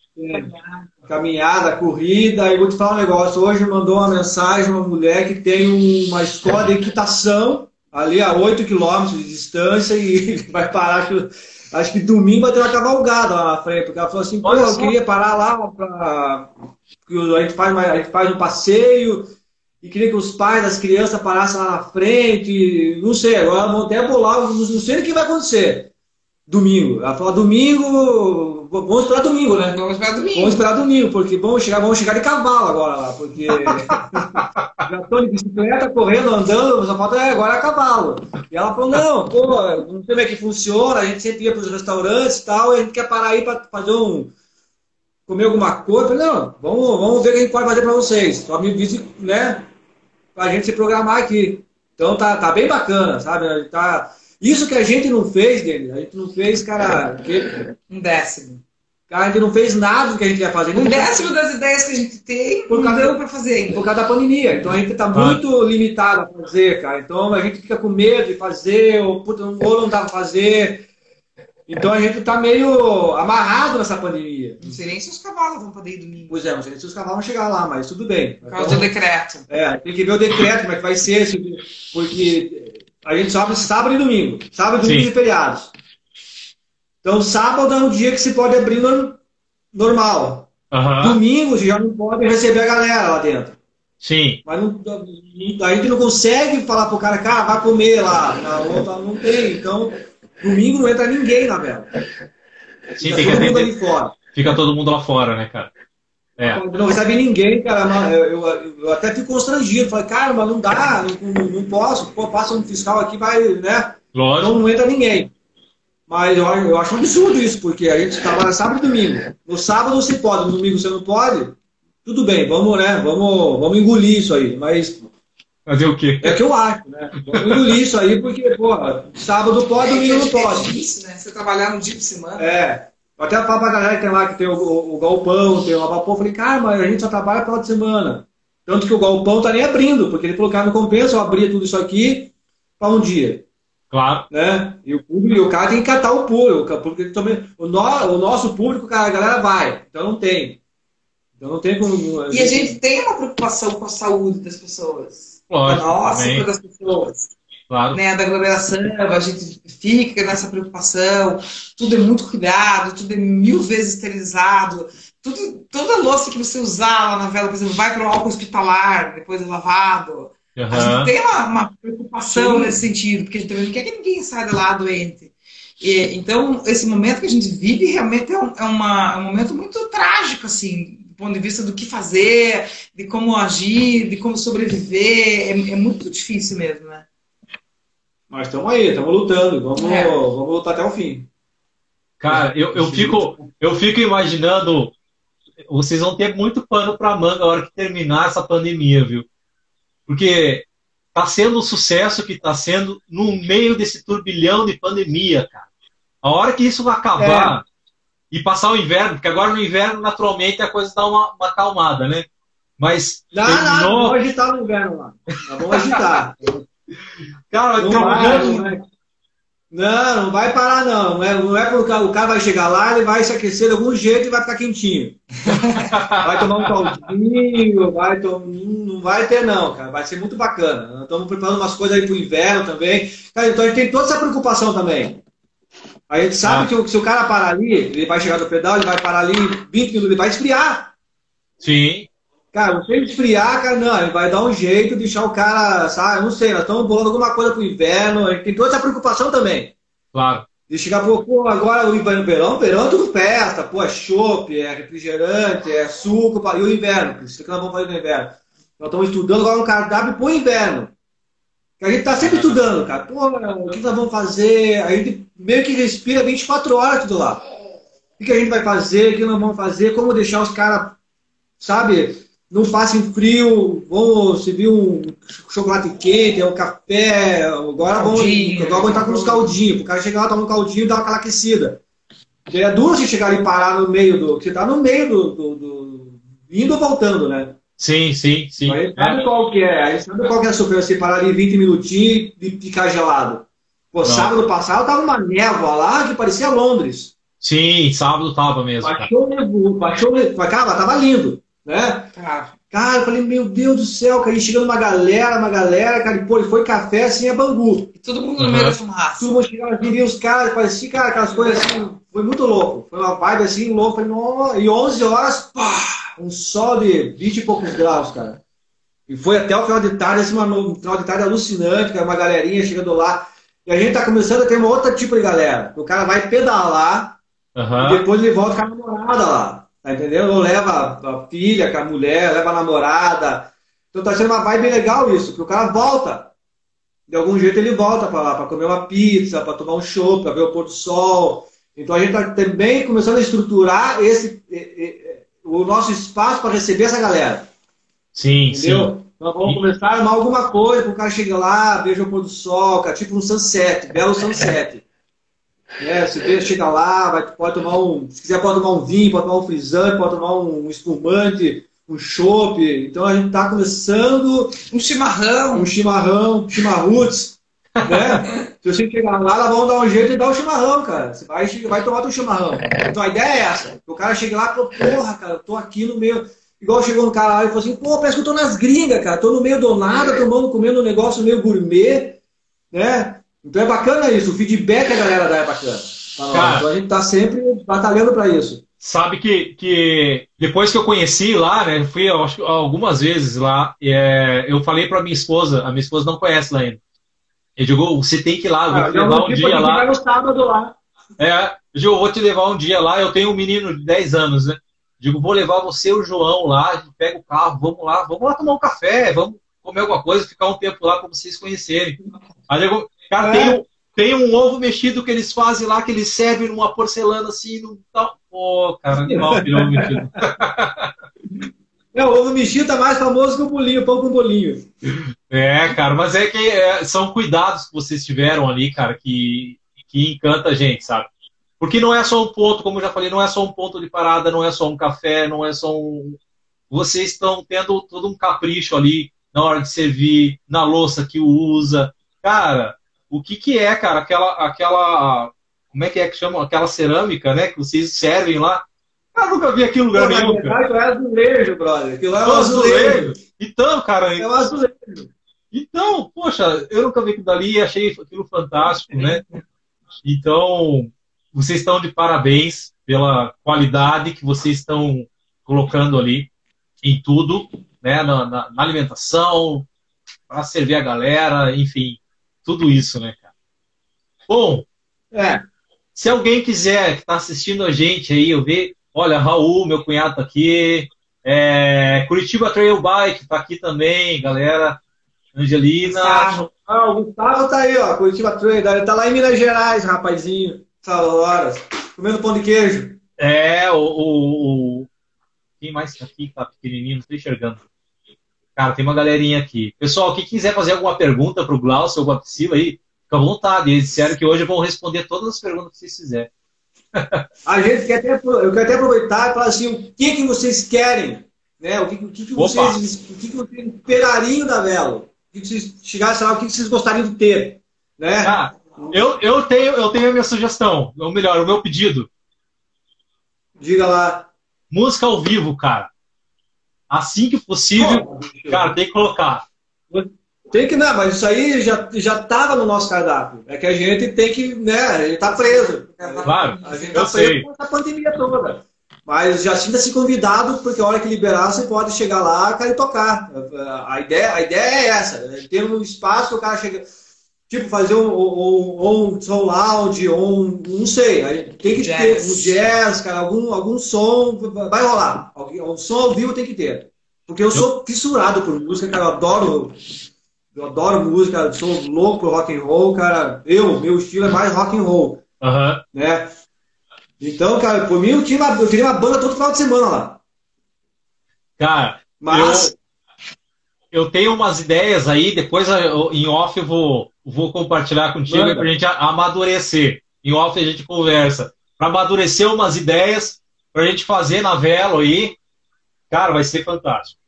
[SPEAKER 3] Caminhada, corrida, e vou te falar um negócio. Hoje mandou uma mensagem uma mulher que tem uma escola de equitação ali a 8 quilômetros de distância e (laughs) vai parar, acho, que- acho que domingo vai ter uma cavalgada lá na frente, porque ela falou assim, pô, eu queria parar lá para a gente faz a gente faz um passeio e queria que os pais das crianças parassem lá na frente, não sei, agora vão até bolar, não sei o que vai acontecer. Domingo. Ela falou, domingo, vamos esperar domingo, né?
[SPEAKER 5] Vamos para domingo.
[SPEAKER 3] Vamos esperar domingo, porque vamos chegar, vamos chegar de cavalo agora lá, porque (laughs) já estou de bicicleta, correndo, andando, só falta é, agora é cavalo. E ela falou, não, pô, não sei como é que funciona, a gente sempre ia para os restaurantes e tal, e a gente quer parar aí para fazer um. comer alguma coisa. Eu falei, não, vamos, vamos ver o que a gente pode fazer para vocês. Só me avise, né? Pra gente se programar aqui. Então tá, tá bem bacana, sabe? A Tá... Isso que a gente não fez, Denis, a gente não fez, cara. que-
[SPEAKER 5] Um décimo.
[SPEAKER 3] Cara, a gente não fez nada do que a gente ia fazer.
[SPEAKER 5] Um décimo das ideias que a gente tem,
[SPEAKER 3] Por
[SPEAKER 5] não deu para fazer ainda.
[SPEAKER 3] por causa da pandemia. Então a gente está muito limitado a fazer, cara. Então a gente fica com medo de fazer, ou, puta, ou não dá pra fazer. Então a gente está meio amarrado nessa pandemia.
[SPEAKER 5] Não sei nem se os cavalos vão poder ir domingo.
[SPEAKER 3] Pois é, não sei se os cavalos vão chegar lá, mas tudo bem.
[SPEAKER 5] Por causa do decreto.
[SPEAKER 3] É, tem que ver o decreto, como é que vai ser, se- porque a gente só abre sábado e domingo. Sábado, domingo
[SPEAKER 1] Sim.
[SPEAKER 3] e feriados. Então sábado é um dia que se pode abrir no- normal.
[SPEAKER 1] Aham.
[SPEAKER 3] Domingo você já não pode receber a galera lá dentro.
[SPEAKER 1] Sim.
[SPEAKER 3] Mas não, não- a gente não consegue falar pro cara, cara, vai comer lá. Outra não tem. Então, domingo não entra ninguém na vela.
[SPEAKER 1] Sim,
[SPEAKER 3] Fica todo mundo ali fora.
[SPEAKER 1] Fica todo mundo lá fora, né, cara? É.
[SPEAKER 3] Não recebe ninguém, cara. Eu, eu- eu até fico constrangido. Falei, cara, mas não dá, não, não- não posso. Pô, passa um fiscal aqui, vai, né?
[SPEAKER 1] Lógico.
[SPEAKER 3] Então não entra ninguém. Mas eu, eu acho um absurdo isso, porque a gente trabalha sábado e domingo. No sábado você pode, no domingo você não pode. Tudo bem, vamos, né? Vamos, vamos engolir isso aí. Mas
[SPEAKER 1] Fazer o quê?
[SPEAKER 3] é o que eu acho, né? Vamos engolir isso aí, porque, pô, sábado pode, domingo não
[SPEAKER 5] é, é
[SPEAKER 3] pode.
[SPEAKER 5] difícil, né? Você trabalhar um dia por semana.
[SPEAKER 3] É. Eu até falo pra galera que tem lá, que tem o, o- o galpão, tem o lavapô, eu falei, cara, mas a gente só trabalha final de semana. Tanto que o galpão tá nem abrindo, porque ele falou, cara, não compensa eu abrir tudo isso aqui para um dia.
[SPEAKER 1] Claro.
[SPEAKER 3] né? E o público, o cara tem que catar o público, o público também, o, no, o nosso público, cara, a galera vai, então não tem. Então não tem como.
[SPEAKER 5] E a gente tem uma preocupação com a saúde das pessoas.
[SPEAKER 1] Lógico.
[SPEAKER 5] nossa e
[SPEAKER 1] também.
[SPEAKER 5] das pessoas.
[SPEAKER 1] Claro.
[SPEAKER 5] Né? Da aglomeração, a gente fica nessa preocupação. Tudo é muito cuidado, tudo é mil vezes esterilizado. Tudo, toda louça que você usar lá na vela, por exemplo, vai para o álcool hospitalar, depois é lavado. A
[SPEAKER 1] Aham.
[SPEAKER 5] gente tem uma, uma preocupação
[SPEAKER 3] Sim.
[SPEAKER 5] nesse sentido, porque a gente também não quer que ninguém saia de lá doente. E, então, esse momento que a gente vive realmente é um, é uma- é um momento muito trágico, assim, do ponto de vista do que fazer, de como agir, de como sobreviver. É, é muito difícil mesmo, né?
[SPEAKER 3] Mas estamos aí, estamos lutando, vamos,
[SPEAKER 5] É.
[SPEAKER 3] vamos lutar até o fim.
[SPEAKER 1] Cara, eu, eu, fico, eu fico imaginando. Vocês vão ter muito pano pra manga a hora que terminar essa pandemia, viu? Porque tá sendo o sucesso que tá sendo no meio desse turbilhão de pandemia, cara. A hora que isso vai acabar e passar o inverno, porque agora no inverno, naturalmente, a coisa dá uma, uma acalmada, né? Mas
[SPEAKER 3] Não, não,
[SPEAKER 1] terminou-
[SPEAKER 3] vamos agitar no inverno lá. Nós vamos agitar. (laughs)
[SPEAKER 1] cara,
[SPEAKER 3] Não vai,
[SPEAKER 1] olhando-
[SPEAKER 3] não vai. Não, não vai parar não. Não é, não é porque o cara, vai chegar lá, ele vai se aquecer de algum jeito e vai ficar quentinho. (laughs) Vai tomar um caldinho, vai tom... não vai ter não, cara. Vai ser muito bacana. Nós estamos preparando umas coisas aí pro inverno também. Cara, então a gente tem toda essa preocupação também. A gente sabe
[SPEAKER 1] Ah.
[SPEAKER 3] que o- se o cara parar ali, ele vai chegar no pedal, ele vai parar ali 20 minutos, ele vai esfriar.
[SPEAKER 1] Sim,
[SPEAKER 3] Cara, você esfriar, cara, não, ele vai dar um jeito, deixar o cara, sabe, não sei, nós estamos bolando alguma coisa pro inverno, a gente tem toda essa preocupação também.
[SPEAKER 1] claro.
[SPEAKER 3] De chegar pro, pô, agora o inverno, verão, verão é tudo festa, pô, é chopp, é refrigerante, é suco, e o inverno, isso que nós vamos fazer no inverno. Nós estamos estudando agora um cardápio pro inverno. Que a gente tá sempre estudando, cara. Pô, o que nós vamos fazer? A gente meio que respira 24 horas tudo lá. O que a gente vai fazer? O que nós vamos fazer? Como deixar os caras, sabe, não passem frio, vamos servir um chocolate quente, um café, agora vamos,
[SPEAKER 5] Caldinho.
[SPEAKER 3] agora vamos entrar com uns caldinhos, o cara chegar lá, tomar um caldinho e dar aquela aquecida. Porque é duro você chegar ali e parar no meio do. Você tá no meio do. do, do- indo ou voltando, né?
[SPEAKER 1] Sim, sim, sim.
[SPEAKER 3] Aí sabe é. qual que é? Aí sabe qual que é a sofrência? Você parar ali 20 minutinhos e ficar gelado. Pô, Não. sábado passado tava uma névoa lá que parecia Londres.
[SPEAKER 1] Sim, sábado tava mesmo.
[SPEAKER 3] Baixou o nevoeiro, baixou o Cara, tava lindo, né? Cara, eu falei, meu Deus do céu, cara, e chegando uma galera, uma galera, cara, e pô, foi café assim, é Bangu.
[SPEAKER 5] E todo mundo no meio da fumaça.
[SPEAKER 3] Todo mundo chegava, viria os caras, parecia, cara, aquelas coisas assim, foi muito louco. Foi uma vibe assim, louco, falei, e 11 horas, pá, um sol de 20 e poucos graus, cara. E foi até o final de tarde, assim, um final de tarde alucinante, cara, uma galerinha chegando lá. E a gente tá começando a ter uma outra tipo de galera. O cara vai pedalar, uhum. e depois ele volta com a namorada lá. Tá entendendo? Ou leva a filha com a mulher, leva a namorada. Então tá sendo uma vibe legal isso, que o cara volta. De algum jeito ele volta para lá, para comer uma pizza, para tomar um show, para ver o pôr do sol. Então a gente está também começando a estruturar esse, o nosso espaço para receber essa galera.
[SPEAKER 1] Sim, entendeu? sim.
[SPEAKER 3] Nós vamos começar a armar alguma coisa para o cara chegar lá, veja o pôr do sol, cara, tipo um sunset, belo sunset. É, você chega lá, vai, pode tomar um. Se quiser, pode tomar um vinho, pode tomar um frisante, pode tomar um espumante, um chopp. Então a gente está começando.
[SPEAKER 5] Um chimarrão.
[SPEAKER 3] Um chimarrão, chimarruts. Né? (laughs) Se você chegar lá, elas vão dar um jeito e dar um chimarrão, cara. Você vai, vai tomar teu chimarrão. Então a ideia é essa. O cara chega lá e fala, porra, cara, eu tô aqui no meio. Igual chegou um cara lá e falou assim, pô, parece que eu tô nas gringas, cara. Tô no meio do nada, tomando, comendo um negócio meio gourmet, né? Então é bacana isso, o feedback a galera dá é bacana. Cara, então a gente está sempre batalhando para isso.
[SPEAKER 1] Sabe que, que depois que eu conheci lá, né, fui acho, algumas vezes lá, é, eu falei para minha esposa, a minha esposa não conhece lá ainda. Ele digo, você tem que ir lá, vou ah, te levar um dia lá.
[SPEAKER 3] No sábado lá.
[SPEAKER 1] É, eu digo, vou te levar um dia lá, eu tenho um menino de 10 anos, né? Digo, vou levar você e o João lá, a gente pega o carro, vamos lá, vamos lá tomar um café, vamos comer alguma coisa, ficar um tempo lá para vocês conhecerem. Aí eu, Cara, é. tem, um, tem um ovo mexido que eles fazem lá, que eles servem numa porcelana assim, num tal. Pô, cara, animal de ovo mexido.
[SPEAKER 3] É, o ovo mexido (laughs) tá mais famoso que o bolinho, pão com bolinho.
[SPEAKER 1] É, cara, mas é que é, são cuidados que vocês tiveram ali, cara, que, que encanta a gente, sabe? Porque não é só um ponto, como eu já falei, não é só um ponto de parada, não é só um café, não é só um. Vocês estão tendo todo um capricho ali na hora de servir, na louça que usa. Cara, o que que é, cara, aquela, aquela, como é que é que chamam? Aquela cerâmica, né, que vocês servem lá. Eu nunca vi aquilo em lugar nenhum.
[SPEAKER 3] Verdade, é azulejo, brother. Aquilo é
[SPEAKER 1] um azulejo. azulejo.
[SPEAKER 3] Então, cara. É um azulejo.
[SPEAKER 1] Então, poxa, eu nunca vi aquilo dali e achei aquilo fantástico, né? Então, vocês estão de parabéns pela qualidade que vocês estão colocando ali em tudo, né? Na, na, na alimentação, para servir a galera, enfim tudo isso, né, cara? Bom, é, se alguém quiser que está assistindo a gente aí, eu ver, olha, Raul, meu cunhado tá aqui, é, Curitiba Trail Bike tá aqui também, galera, Angelina.
[SPEAKER 3] Ah, o Gustavo tá aí, ó, Curitiba Trail, ele tá lá em Minas Gerais, rapazinho, essas horas, comendo pão de queijo.
[SPEAKER 1] É, o, o, o... quem mais tá aqui, tá pequenininho, não tô enxergando. Cara, tem uma galerinha aqui. Pessoal, quem quiser fazer alguma pergunta para o Glaucio ou para a Priscila aí, fica à vontade. Eles disseram que hoje vão responder todas as perguntas que vocês fizerem.
[SPEAKER 3] A gente quer até, eu quero até aproveitar e falar assim, o que, que vocês querem? Né? O que, o que, que vocês, o que, que vocês esperariam da Velo? O que, que vocês chegassem lá, o que, que vocês gostariam de ter? Né?
[SPEAKER 1] Ah, eu, eu, tenho, eu tenho a minha sugestão, ou melhor, o meu pedido.
[SPEAKER 3] Diga lá.
[SPEAKER 1] Música ao vivo, cara. Assim que possível, cara, tem que colocar.
[SPEAKER 3] Tem que, não, mas isso aí já já estava no nosso cardápio. É que a gente tem que, né, ele está preso.
[SPEAKER 1] Claro,
[SPEAKER 3] a gente está preso com essa pandemia toda. Mas já sinta-se convidado, porque a hora que liberar, você pode chegar lá cara, e tocar. A ideia, a ideia é essa, ter um espaço que o cara chega. Tipo, fazer um, um, um som loud, ou um, não sei, tem que jazz. ter um jazz, cara, algum, algum som, vai rolar. Um som ao vivo tem que ter. Porque eu sou fissurado por música, cara, eu adoro, eu adoro música, sou louco por rock and roll, cara. Eu, meu estilo é mais rock and roll,
[SPEAKER 1] uhum.
[SPEAKER 3] né? Então, cara, por mim eu tinha uma, eu tinha uma banda todo final de semana lá.
[SPEAKER 1] Cara, mas eu, eu tenho umas ideias aí, depois eu, em off eu vou vou compartilhar contigo para a gente amadurecer. Em off a gente conversa. Para amadurecer umas ideias, para a gente fazer na vela aí. Cara, vai ser fantástico.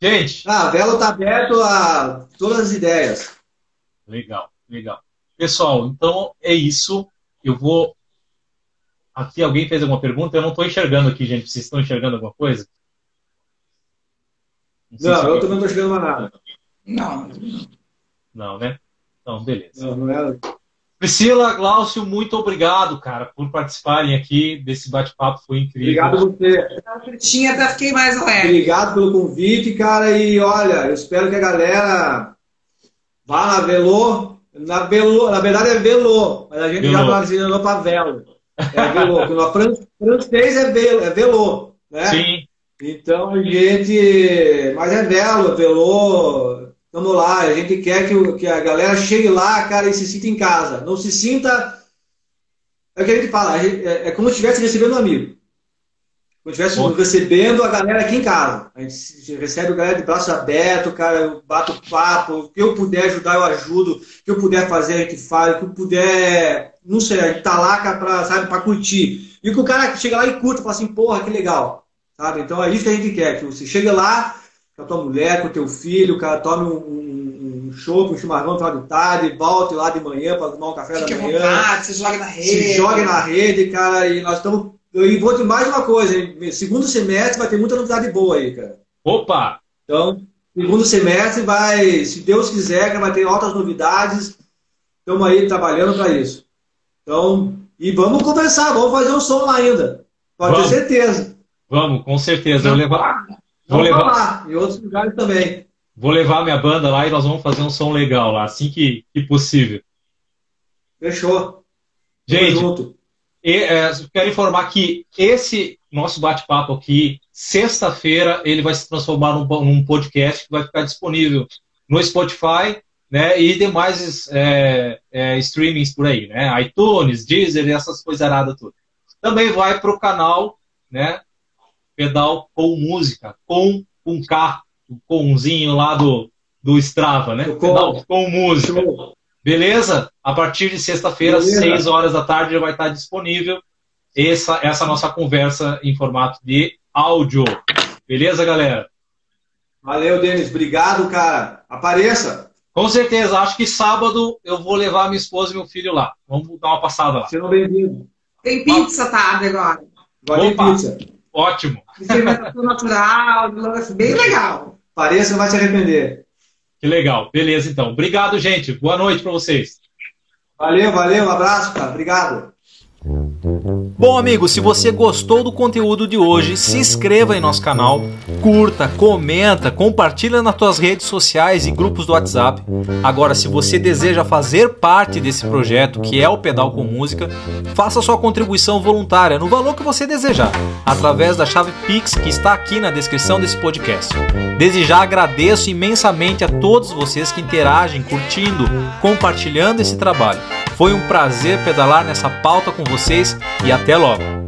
[SPEAKER 1] Gente.
[SPEAKER 3] Ah, a Velo tá aberto a todas as ideias.
[SPEAKER 1] Legal, legal. Pessoal, então é isso. Eu vou. Aqui alguém fez alguma pergunta? Eu não estou enxergando aqui, gente. Vocês estão enxergando alguma coisa?
[SPEAKER 3] Não, não eu também não estou enxergando mais nada.
[SPEAKER 5] Não.
[SPEAKER 1] Não, né? Então, beleza.
[SPEAKER 3] Não, não é.
[SPEAKER 1] Priscila, Glaucio, muito obrigado, cara, por participarem aqui desse bate-papo, foi incrível.
[SPEAKER 3] Obrigado a você.
[SPEAKER 5] Tinha até fiquei mais leve.
[SPEAKER 3] Obrigado pelo convite, cara, e olha, eu espero que a galera vá na Velô, na Velô, na verdade é Velô, mas a gente já brasileirou para Velo. É Velô, porque no francês é Velô, é Velô, né?
[SPEAKER 1] Sim.
[SPEAKER 3] Então a gente, mas é Velo, Velô, Vamos lá, a gente quer que, que a galera chegue lá, cara, e se sinta em casa. Não se sinta. É o que a gente fala, a gente, é, é, como se estivesse recebendo um amigo. Como se estivesse recebendo a galera aqui em casa. A gente recebe a galera de braço aberto, cara, eu bato papo, o que eu puder ajudar, eu ajudo, o que eu puder fazer, a gente faz, o que eu puder. Não sei, a gente tá lá pra, sabe, pra curtir. E que o cara chega lá e curta, fala assim, porra, que legal. Sabe? Então é isso que a gente quer, que você chegue lá com a tua mulher, com o teu filho, o cara tome um, um, um chopp, um chimarrão no final de tarde, volte lá de manhã para tomar um café
[SPEAKER 5] Fique
[SPEAKER 3] da manhã.
[SPEAKER 5] Vontade, se joga na rede.
[SPEAKER 3] Se joga na rede, cara, e nós estamos. E vou te mais uma coisa, hein? segundo semestre vai ter muita novidade boa aí, cara.
[SPEAKER 1] Opa!
[SPEAKER 3] Então, segundo semestre vai, se Deus quiser, vai ter altas novidades. Estamos aí trabalhando para isso. Então, e vamos conversar, vamos fazer um som lá ainda. Pode
[SPEAKER 1] vamos.
[SPEAKER 3] ter certeza.
[SPEAKER 1] Vamos, com certeza. Eu levar.
[SPEAKER 3] Vou levar lá, em outros lugares também.
[SPEAKER 1] Vou levar minha banda lá e nós vamos fazer um som legal lá, assim que, que possível.
[SPEAKER 3] Fechou.
[SPEAKER 1] Gente, e, é, quero informar que esse nosso bate-papo aqui, sexta-feira, ele vai se transformar num, num, podcast que vai ficar disponível no Spotify né, e demais é, é, streamings por aí, né, iTunes, Deezer e essas coisas aradas tudo. Também vai para o canal né, pedal com música, com um K, o comzinho lá do, do Strava, né? Pedal com música. Beleza? A partir de sexta-feira, às 6 horas da tarde, já vai estar disponível essa, essa nossa conversa em formato de áudio. Beleza, galera?
[SPEAKER 3] Valeu, Denis. Obrigado, cara. Apareça.
[SPEAKER 1] Com certeza. Acho que sábado eu vou levar minha esposa e meu filho lá. Vamos dar uma passada lá.
[SPEAKER 3] Sejam bem-vindos.
[SPEAKER 5] Tem pizza, tá? Agora.
[SPEAKER 3] Agora tem pizza.
[SPEAKER 1] Ótimo.
[SPEAKER 5] Natural, bem legal.
[SPEAKER 3] Pareça, não vai se arrepender.
[SPEAKER 1] Que legal. Beleza, então. Obrigado, gente. Boa noite para vocês.
[SPEAKER 3] Valeu, valeu. Um abraço, cara. Obrigado.
[SPEAKER 4] Bom, amigo, se você gostou do conteúdo de hoje, se inscreva em nosso canal, curta, comenta, compartilha nas tuas redes sociais e grupos do WhatsApp. Agora, se você deseja fazer parte desse projeto, que é o Pedal com Música, faça sua contribuição voluntária no valor que você desejar, através da chave Pix que está aqui na descrição desse podcast. Desde já agradeço imensamente a todos vocês que interagem, curtindo, compartilhando esse trabalho. Foi um prazer pedalar nessa pauta com vocês e até logo!